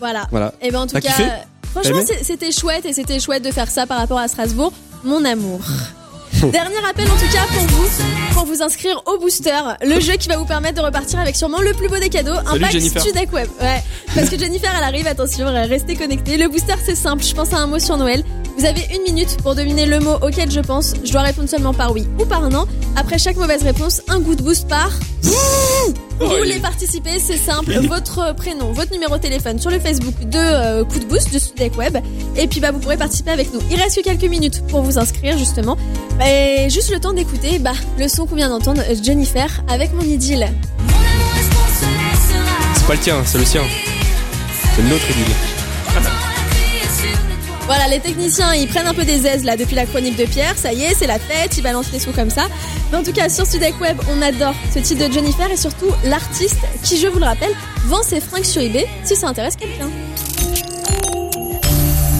Voilà. Voilà. Et ben en tout cas, kiffé? euh, franchement c'était chouette et c'était chouette de faire ça par rapport à Strasbourg. Mon amour. Dernier appel en tout cas pour vous, pour vous inscrire au Booster, le jeu qui va vous permettre de repartir avec sûrement le plus beau des cadeaux, un Salut, pack Jennifer. Web. Ouais, parce que Jennifer elle arrive, attention, restez connectés. Le Booster c'est simple, je pense à un mot sur Noël. Vous avez une minute pour deviner le mot auquel je pense. Je dois répondre seulement par oui ou par non. Après chaque mauvaise réponse, un coup de boost par. Vous Oh, voulez participer, c'est simple. Votre prénom, votre numéro de téléphone sur le Facebook de euh, Coup de Boost de Studec Web. Et puis bah vous pourrez participer avec nous. Il reste que quelques minutes pour vous inscrire justement. Et juste le temps d'écouter bah, le son qu'on vient d'entendre, Jennifer avec mon idylle. C'est pas le tien, c'est le sien. C'est notre idylle. Voilà, les techniciens, ils prennent un peu des aises là depuis la chronique de Pierre. Ça y est, c'est la fête, ils balancent les sons comme ça. Mais en tout cas, sur Studec Web, on adore ce titre de Jennifer et surtout l'artiste qui, je vous le rappelle, vend ses fringues sur eBay si ça intéresse quelqu'un.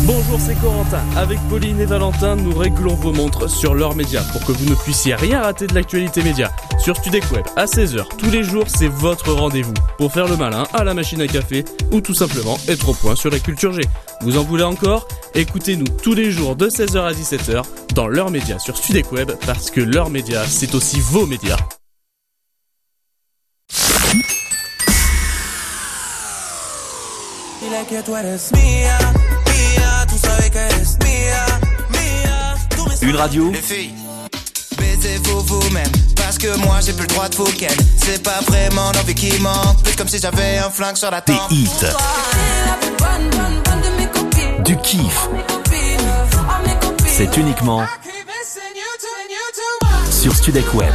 Bonjour, c'est Corentin. Avec Pauline et Valentin, nous réglons vos montres sur leur média pour que vous ne puissiez rien rater de l'actualité média. Sur Studec Web, à 16h, tous les jours, c'est votre rendez-vous pour faire le malin à la machine à café ou tout simplement être au point sur la culture G. Vous en voulez encore? Écoutez-nous tous les jours de 16h à 17h dans leur média sur Studec Web parce que leur média, c'est aussi vos médias. Une radio, Les filles, baisez-vous vous-même. Parce que moi j'ai plus le droit de vous ken. C'est pas vraiment l'envie qui manque. Plus comme si j'avais un flingue sur la des tempe. hits, du kiff. C'est uniquement sur Studec Web.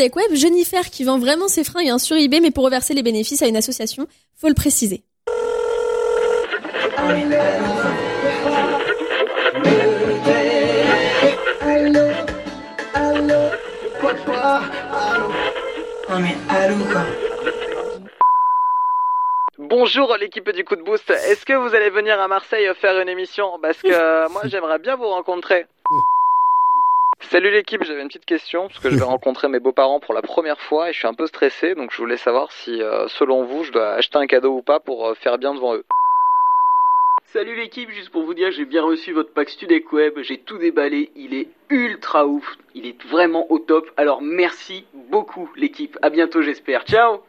Sudek Web, Jennifer qui vend vraiment ses fringues hein, sur eBay mais pour reverser les bénéfices à une association, faut le préciser. Bonjour l'équipe du coup de boost, est-ce que vous allez venir à Marseille faire une émission? Parce que [laughs] moi j'aimerais bien vous rencontrer. Salut l'équipe, j'avais une petite question parce que je vais [laughs] rencontrer mes beaux-parents pour la première fois et je suis un peu stressé donc je voulais savoir si euh, selon vous je dois acheter un cadeau ou pas pour euh, faire bien devant eux. Salut l'équipe, juste pour vous dire, j'ai bien reçu votre pack Studek Web, j'ai tout déballé, il est ultra ouf, il est vraiment au top, alors merci beaucoup l'équipe, à bientôt j'espère, ciao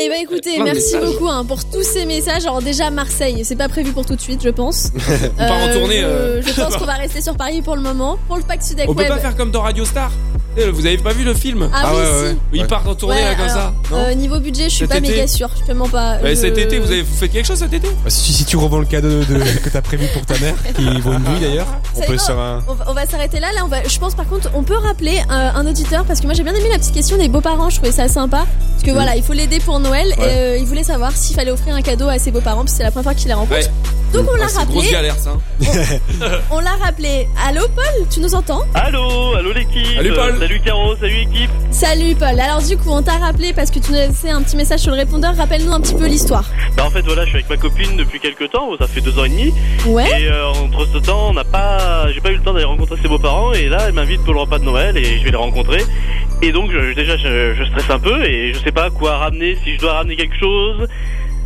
Eh ben écoutez, Plein merci messages. beaucoup hein, pour tous ces messages. Alors déjà Marseille, c'est pas prévu pour tout de suite, je pense. [laughs] On part en tournée, Je, euh. je pense qu'on va rester sur Paris pour le moment. Pour le pack Sudek On peut pas faire comme dans Radio Star. Eh, Vous avez pas vu le film Ah Ah oui, ouais, si. ouais. Ils partent en tournée Ouais, là comme alors, ça non euh, niveau budget, je suis Cet pas été méga sûre. Je te mens pas. Je- Cet été, vous avez vous faites quelque chose cet été Bah, si, si tu revends le cadeau de, que t'as prévu pour ta mère, [laughs] qui vaut une nuit d'ailleurs, on peut sur un. On va, s'arrêter là. Là, on va. Je pense par contre, on peut rappeler euh, un auditeur parce que moi j'ai bien aimé la petite question des beaux-parents. Je trouvais ça sympa parce que Mm. voilà, il faut l'aider pour Noël Ouais. et euh, il voulait savoir s'il fallait offrir un cadeau à ses beaux-parents parce que c'est la première fois qu'il les rencontre. Ouais. Donc on l'a Ah, C'est une rappelé. grosse galère ça. hein. On l'a rappelé. Allô Paul, tu nous entends? Allô, allô l'équipe. Salut, Paul. Euh, Salut Caro, salut équipe. Salut Paul. Alors du coup, on t'a rappelé parce que tu nous as laissé un petit message sur le répondeur. Rappelle-nous un petit peu l'histoire. Bah en fait voilà, je suis avec ma copine depuis quelques temps, ça fait deux ans et demi. Ouais. Et euh, entre ce temps, on n'a pas, j'ai pas eu le temps d'aller rencontrer ses beaux-parents et là, elle m'invite pour le repas de Noël et je vais les rencontrer. Et donc je- déjà, je, je stresse un peu et je sais pas quoi ramener, si je dois ramener quelque chose.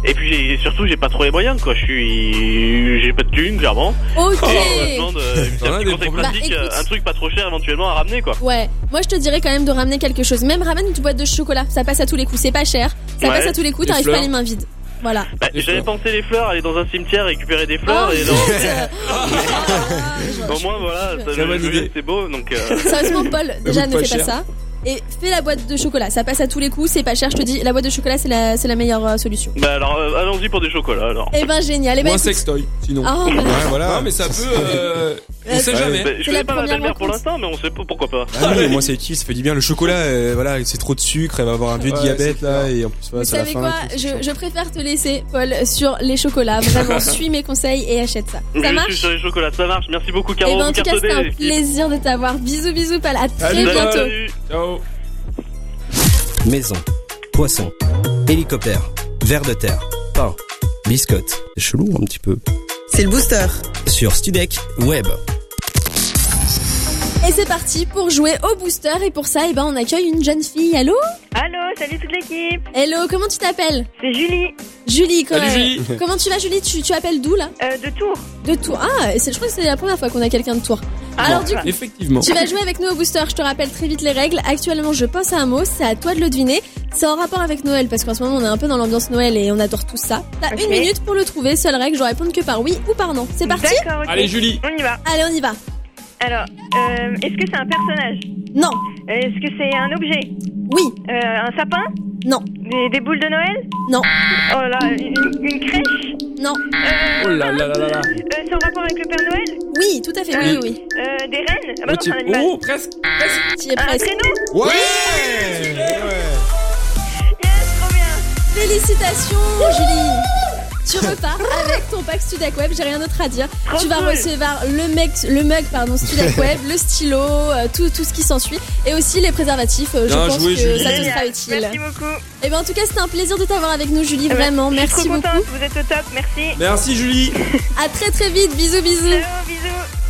Et puis j'ai- surtout, j'ai pas trop les moyens quoi. Je suis, j'ai pas de thunes clairement. Ok. Alors, me demande euh, as petit des pratique, Bah, écoute. un truc pas trop cher éventuellement à ramener quoi. Ouais, moi je te dirais quand même de ramener quelque chose. Même ramène une boîte de chocolat, ça passe à tous les coups, c'est pas cher, ça Ouais. passe à tous les coups, Des t'arrives pas les mains vides. Voilà. Bah, j'avais pensé les fleurs, aller dans un cimetière récupérer des fleurs Oh, et non. zut. [laughs] Au moins voilà, c'est beau donc. euh, Sérieusement, Paul, déjà ne fais pas ça. Et fais la boîte de chocolat, ça passe à tous les coups, c'est pas cher, je te dis, la boîte de chocolat c'est la, c'est la meilleure euh, solution. Bah alors euh, allons-y pour des chocolats alors. Eh ben génial, eh Ou ben un écoute, sextoy, sinon. Oh, bah. Ouais, voilà. Non, mais ça peut. euh, On sait jamais. Bah, je la connais pas ma première belle-mère pour rencontre. l'instant mais on sait pas pourquoi pas. Ah oui, moi c'est utile, ça fait du bien. Le chocolat, euh, voilà, c'est trop de sucre, elle va avoir un vieux Ouais, diabète c'est là, et en plus, voilà, Vous c'est la savez fin. quoi et tout, c'est je, chiant. je préfère te laisser, Paul, sur les chocolats. Vraiment, [laughs] suis mes conseils et achète ça. Ça je marche sur les chocolats, ça marche. Merci beaucoup Et Caro, ben en tout cas, c'était un plaisir de t'avoir. Bisous, bisous, Paul. À très bientôt. Salut. Ciao. Maison, poisson, hélicoptère, ver de terre, pain, biscotte. C'est chelou un petit peu. C'est le booster. Sur Studek Web. Et c'est parti pour jouer au booster. Et pour ça, eh ben, on accueille une jeune fille. Allô Allô, salut toute l'équipe. Hello, comment tu t'appelles C'est Julie Julie, comment, Salut, Julie. comment tu vas Julie tu, tu appelles d'où là euh, de Tours. De Tours. Ah, et je crois que c'est la première fois qu'on a quelqu'un de Tours. Alors du coup, Effectivement. tu vas jouer avec nous au booster. Je te rappelle très vite les règles. Actuellement, je pense à un mot. C'est à toi de le deviner. C'est en rapport avec Noël parce qu'en ce moment, on est un peu dans l'ambiance Noël et on adore tout ça. T'as une minute pour le trouver. Seule règle, je dois répondre que par oui ou par non. C'est parti. Allez, Julie. On y va. Allez, on y va. Alors, euh, est-ce que c'est un personnage? Non. Est-ce que c'est un objet? Oui. Euh, Un sapin? Non. Des, des boules de Noël? Non. Oh là, une, une crèche? Non. Euh, Oh là là là là là. euh, C'est en rapport avec le Père Noël? Oui, tout à fait. Oui, oui. euh, Des rennes Ah bah non, Oh, c'est un animal. Oh, presque. presque. Tu y es Un presque. traîneau? Ouais! Yes, trop bien Félicitations, Julie. Tu repars [laughs] avec ton pack Studac Web, j'ai rien d'autre à dire. Trop tu vas cool. recevoir le mug, le mug pardon, Studac [laughs] Web, le stylo, euh, tout, tout ce qui s'ensuit. Et aussi les préservatifs, euh, je pense joué, que Julie. ça te sera utile. Merci beaucoup. Et bien en tout cas, c'était un plaisir de t'avoir avec nous, Julie, Eh ben, vraiment. je suis Merci trop beaucoup. contente, vous êtes au top, merci. Merci Julie. [laughs] À très très vite, bisous bisous. Bisous.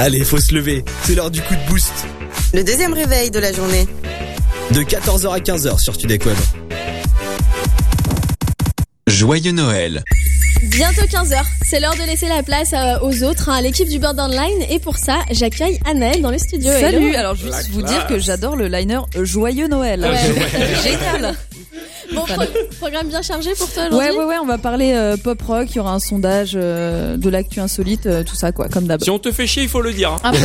Allez, faut se lever. C'est l'heure du coup de boost. Le deuxième réveil de la journée. De 14h à 15h sur Web. Joyeux Noël. Bientôt 15h, c'est l'heure de laisser la place euh, aux autres, hein, à l'équipe du Bird Online. Et pour ça, j'accueille Anaël dans le studio. Salut, Hello. alors juste vous dire que j'adore le liner Joyeux Noël. Ouais. [laughs] Génial. Pro- programme bien chargé pour toi Ouais, aujourd'hui ouais, ouais, on va parler euh, pop rock, il y aura un sondage euh, de l'actu insolite, euh, tout ça quoi, comme d'hab. Si on te fait chier, il faut le dire. hein. Un [laughs] peu.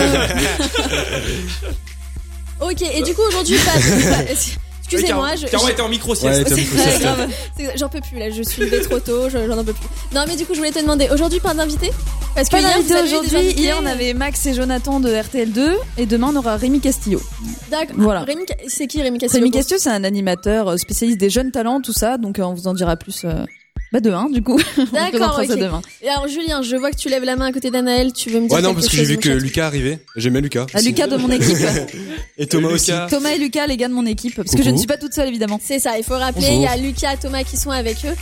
Ok, et du coup aujourd'hui, pas de- pas- Excusez-moi, je. Caro était en grave. C'est- J'en peux plus là, je suis levée trop tôt, je- j'en en peux plus. Non mais du coup je voulais te demander, aujourd'hui pas d'invité? Parce que Pas d'invité aujourd'hui, hier on avait Max et Jonathan de RTL2 et demain on aura Rémi Castillo. D'accord. Voilà. C'est qui Rémi Castillo Rémi Castillo c'est un animateur euh, spécialiste des jeunes talents, tout ça, donc euh, on vous en dira plus euh, bah demain du coup. [laughs] D'accord, présentera ça ok. demain. Et alors Julien, je vois que tu lèves la main à côté d'Anaël, tu veux me dire Ouais, non, parce que j'ai vu que chat Lucas arrivait. J'aime bien Lucas. Ah, Lucas de mon équipe. [laughs] Et Thomas Lucas. aussi. Thomas et Lucas, les gars de mon équipe, parce que je ne suis pas toute seule évidemment. C'est ça, il faut rappeler, il y a Lucas, Thomas qui sont avec eux.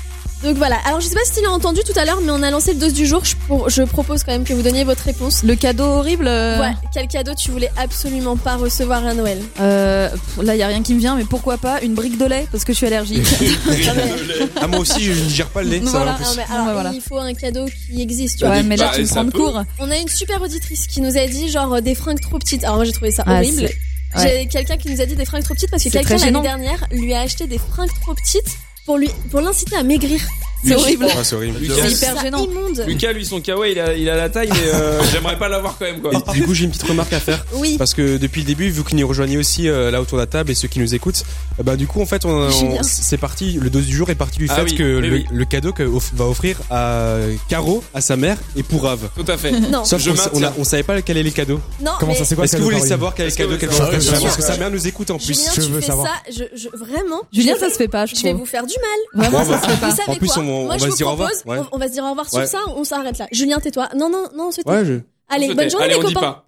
Donc voilà. Alors je sais pas si tu l'as entendu tout à l'heure, mais on a lancé le dose du jour. Je, pour- je propose quand même que vous donniez votre réponse. Le cadeau horrible. euh, Ouais. Quel cadeau tu voulais absolument pas recevoir à Noël? Euh, là, il y a rien qui me vient, mais pourquoi pas une brique de lait? Parce que je suis allergique. [laughs] [laughs] Ah, moi aussi, je ne digère pas le lait. Ça Voilà. plus. Non, mais alors, Ouais, voilà. il faut un cadeau qui existe. Tu vois. ouais, mais là Bah, tu me prends de court. On a une super auditrice qui nous a dit genre euh, des fringues trop petites. Alors moi j'ai trouvé ça Ah, horrible. ouais. J'ai quelqu'un qui nous a dit des fringues trop petites parce que C'est quelqu'un l'année dernière lui a acheté des fringues trop petites pour lui pour l'inciter à maigrir. C'est horrible. Ah, c'est horrible. Lucas, C'est hyper gênant. immonde. Lucas, lui, son kawaii, il a, il a la taille, mais euh, [laughs] j'aimerais pas l'avoir quand même, quoi. Et du coup, j'ai une petite remarque à faire. Oui. Parce que depuis le début, vu que nous rejoignez aussi euh, là autour de la table et ceux qui nous écoutent, euh, bah du coup en fait, on, on- c'est parti. Le dos du jour est parti du Ah fait oui, que oui, le, oui. le cadeau que off- va offrir à Caro, à sa mère et pour Rave. Tout à fait. Non. Sauf qu'on on, on savait pas quel est les cadeaux. Non. Comment mais ça, c'est quoi Est-ce que le vous cadeau, voulez savoir quel est le cadeau qu'elle va ça, offrir? bien à sa mère sûr. Parce que sa mère nous écoute en plus. Julien, Je veux savoir. ça, je, je- vraiment. Julien, ça se fait pas, je Je vais vous faire du mal. Vraiment, ça se fait pas. En plus, on- on Moi, va je se vous dire au revoir. propose, Ouais. on, on va se dire au revoir sur Ouais. ça, on s'arrête là. Julien, tais-toi. Non, non, non, c'est Ouais, je... Allez, bonne journée Allez, les on dit copains. pas.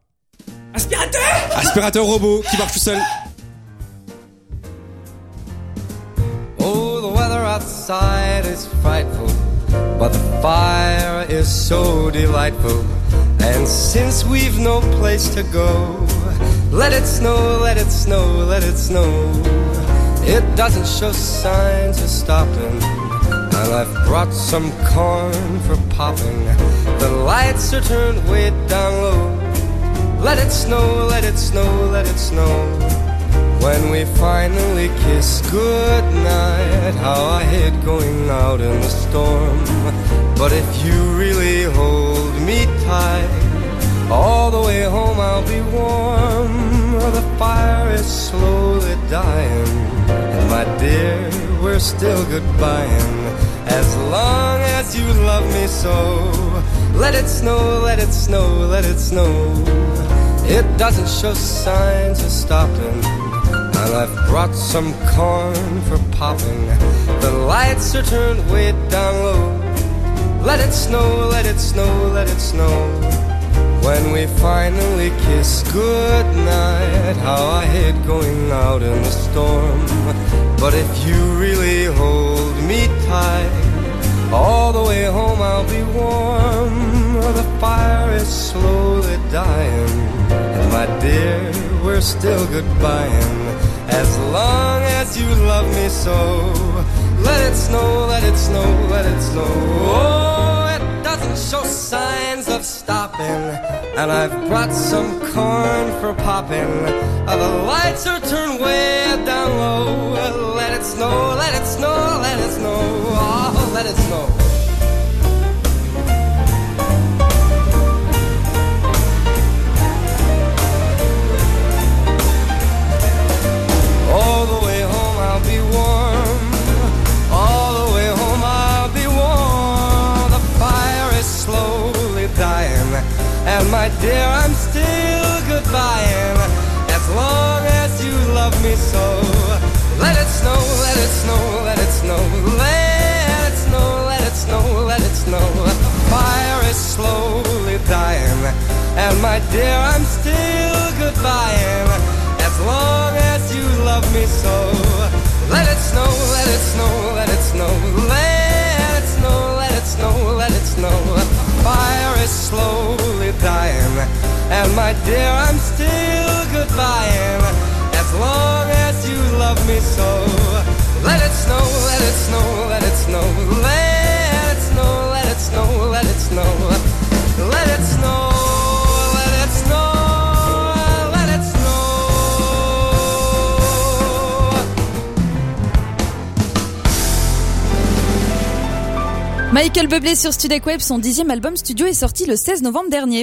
Aspirateur Aspirateur robot qui marche tout seul. Oh, the weather outside is frightful, but the fire is so delightful. And since we've no place to go, let it snow, let it snow, let it snow. It doesn't show signs of stopping. And I've brought some corn for popping. The lights are turned way down low. Let it snow, let it snow, let it snow. When we finally kiss goodnight, how I hate going out in the storm. But if you really hold me tight, all the way home I'll be warm. The fire is slowly dying, and my dear, we're still goodbying. As long as you love me so, let it snow, let it snow, let it snow. It doesn't show signs of stopping. And I've brought some corn for popping. The lights are turned way down low. Let it snow, let it snow, let it snow. When we finally kiss goodnight, how I hate going out in the storm. But if you really hold me tight, all the way home I'll be warm. The fire is slowly dying, and my dear, we're still goodbying. As long as you love me so, let it snow, let it snow, let it snow. Oh, it doesn't show signs of stopping, and I've brought some corn for popping. Uh, the lights are turned way down low. Let it snow, let it snow, let it snow. Oh, let it snow. And my dear, I'm still goodbying. As long as you love me so. Let it snow, let it snow, let it snow, let it snow, let it snow, let it snow. Fire is slowly dying, and my dear, I'm still goodbying. As long as you love me so. Let it snow, let it snow, let it snow, let it snow, let it snow, let it snow. Fire is slowly And my dear, I'm still goodbying as long as you love me so. Let it snow, let it snow, let it snow, let it snow, let it snow, let it snow, let it snow, Michael Bublé sur Studek Web, son dixième album studio est sorti le 16 novembre dernier.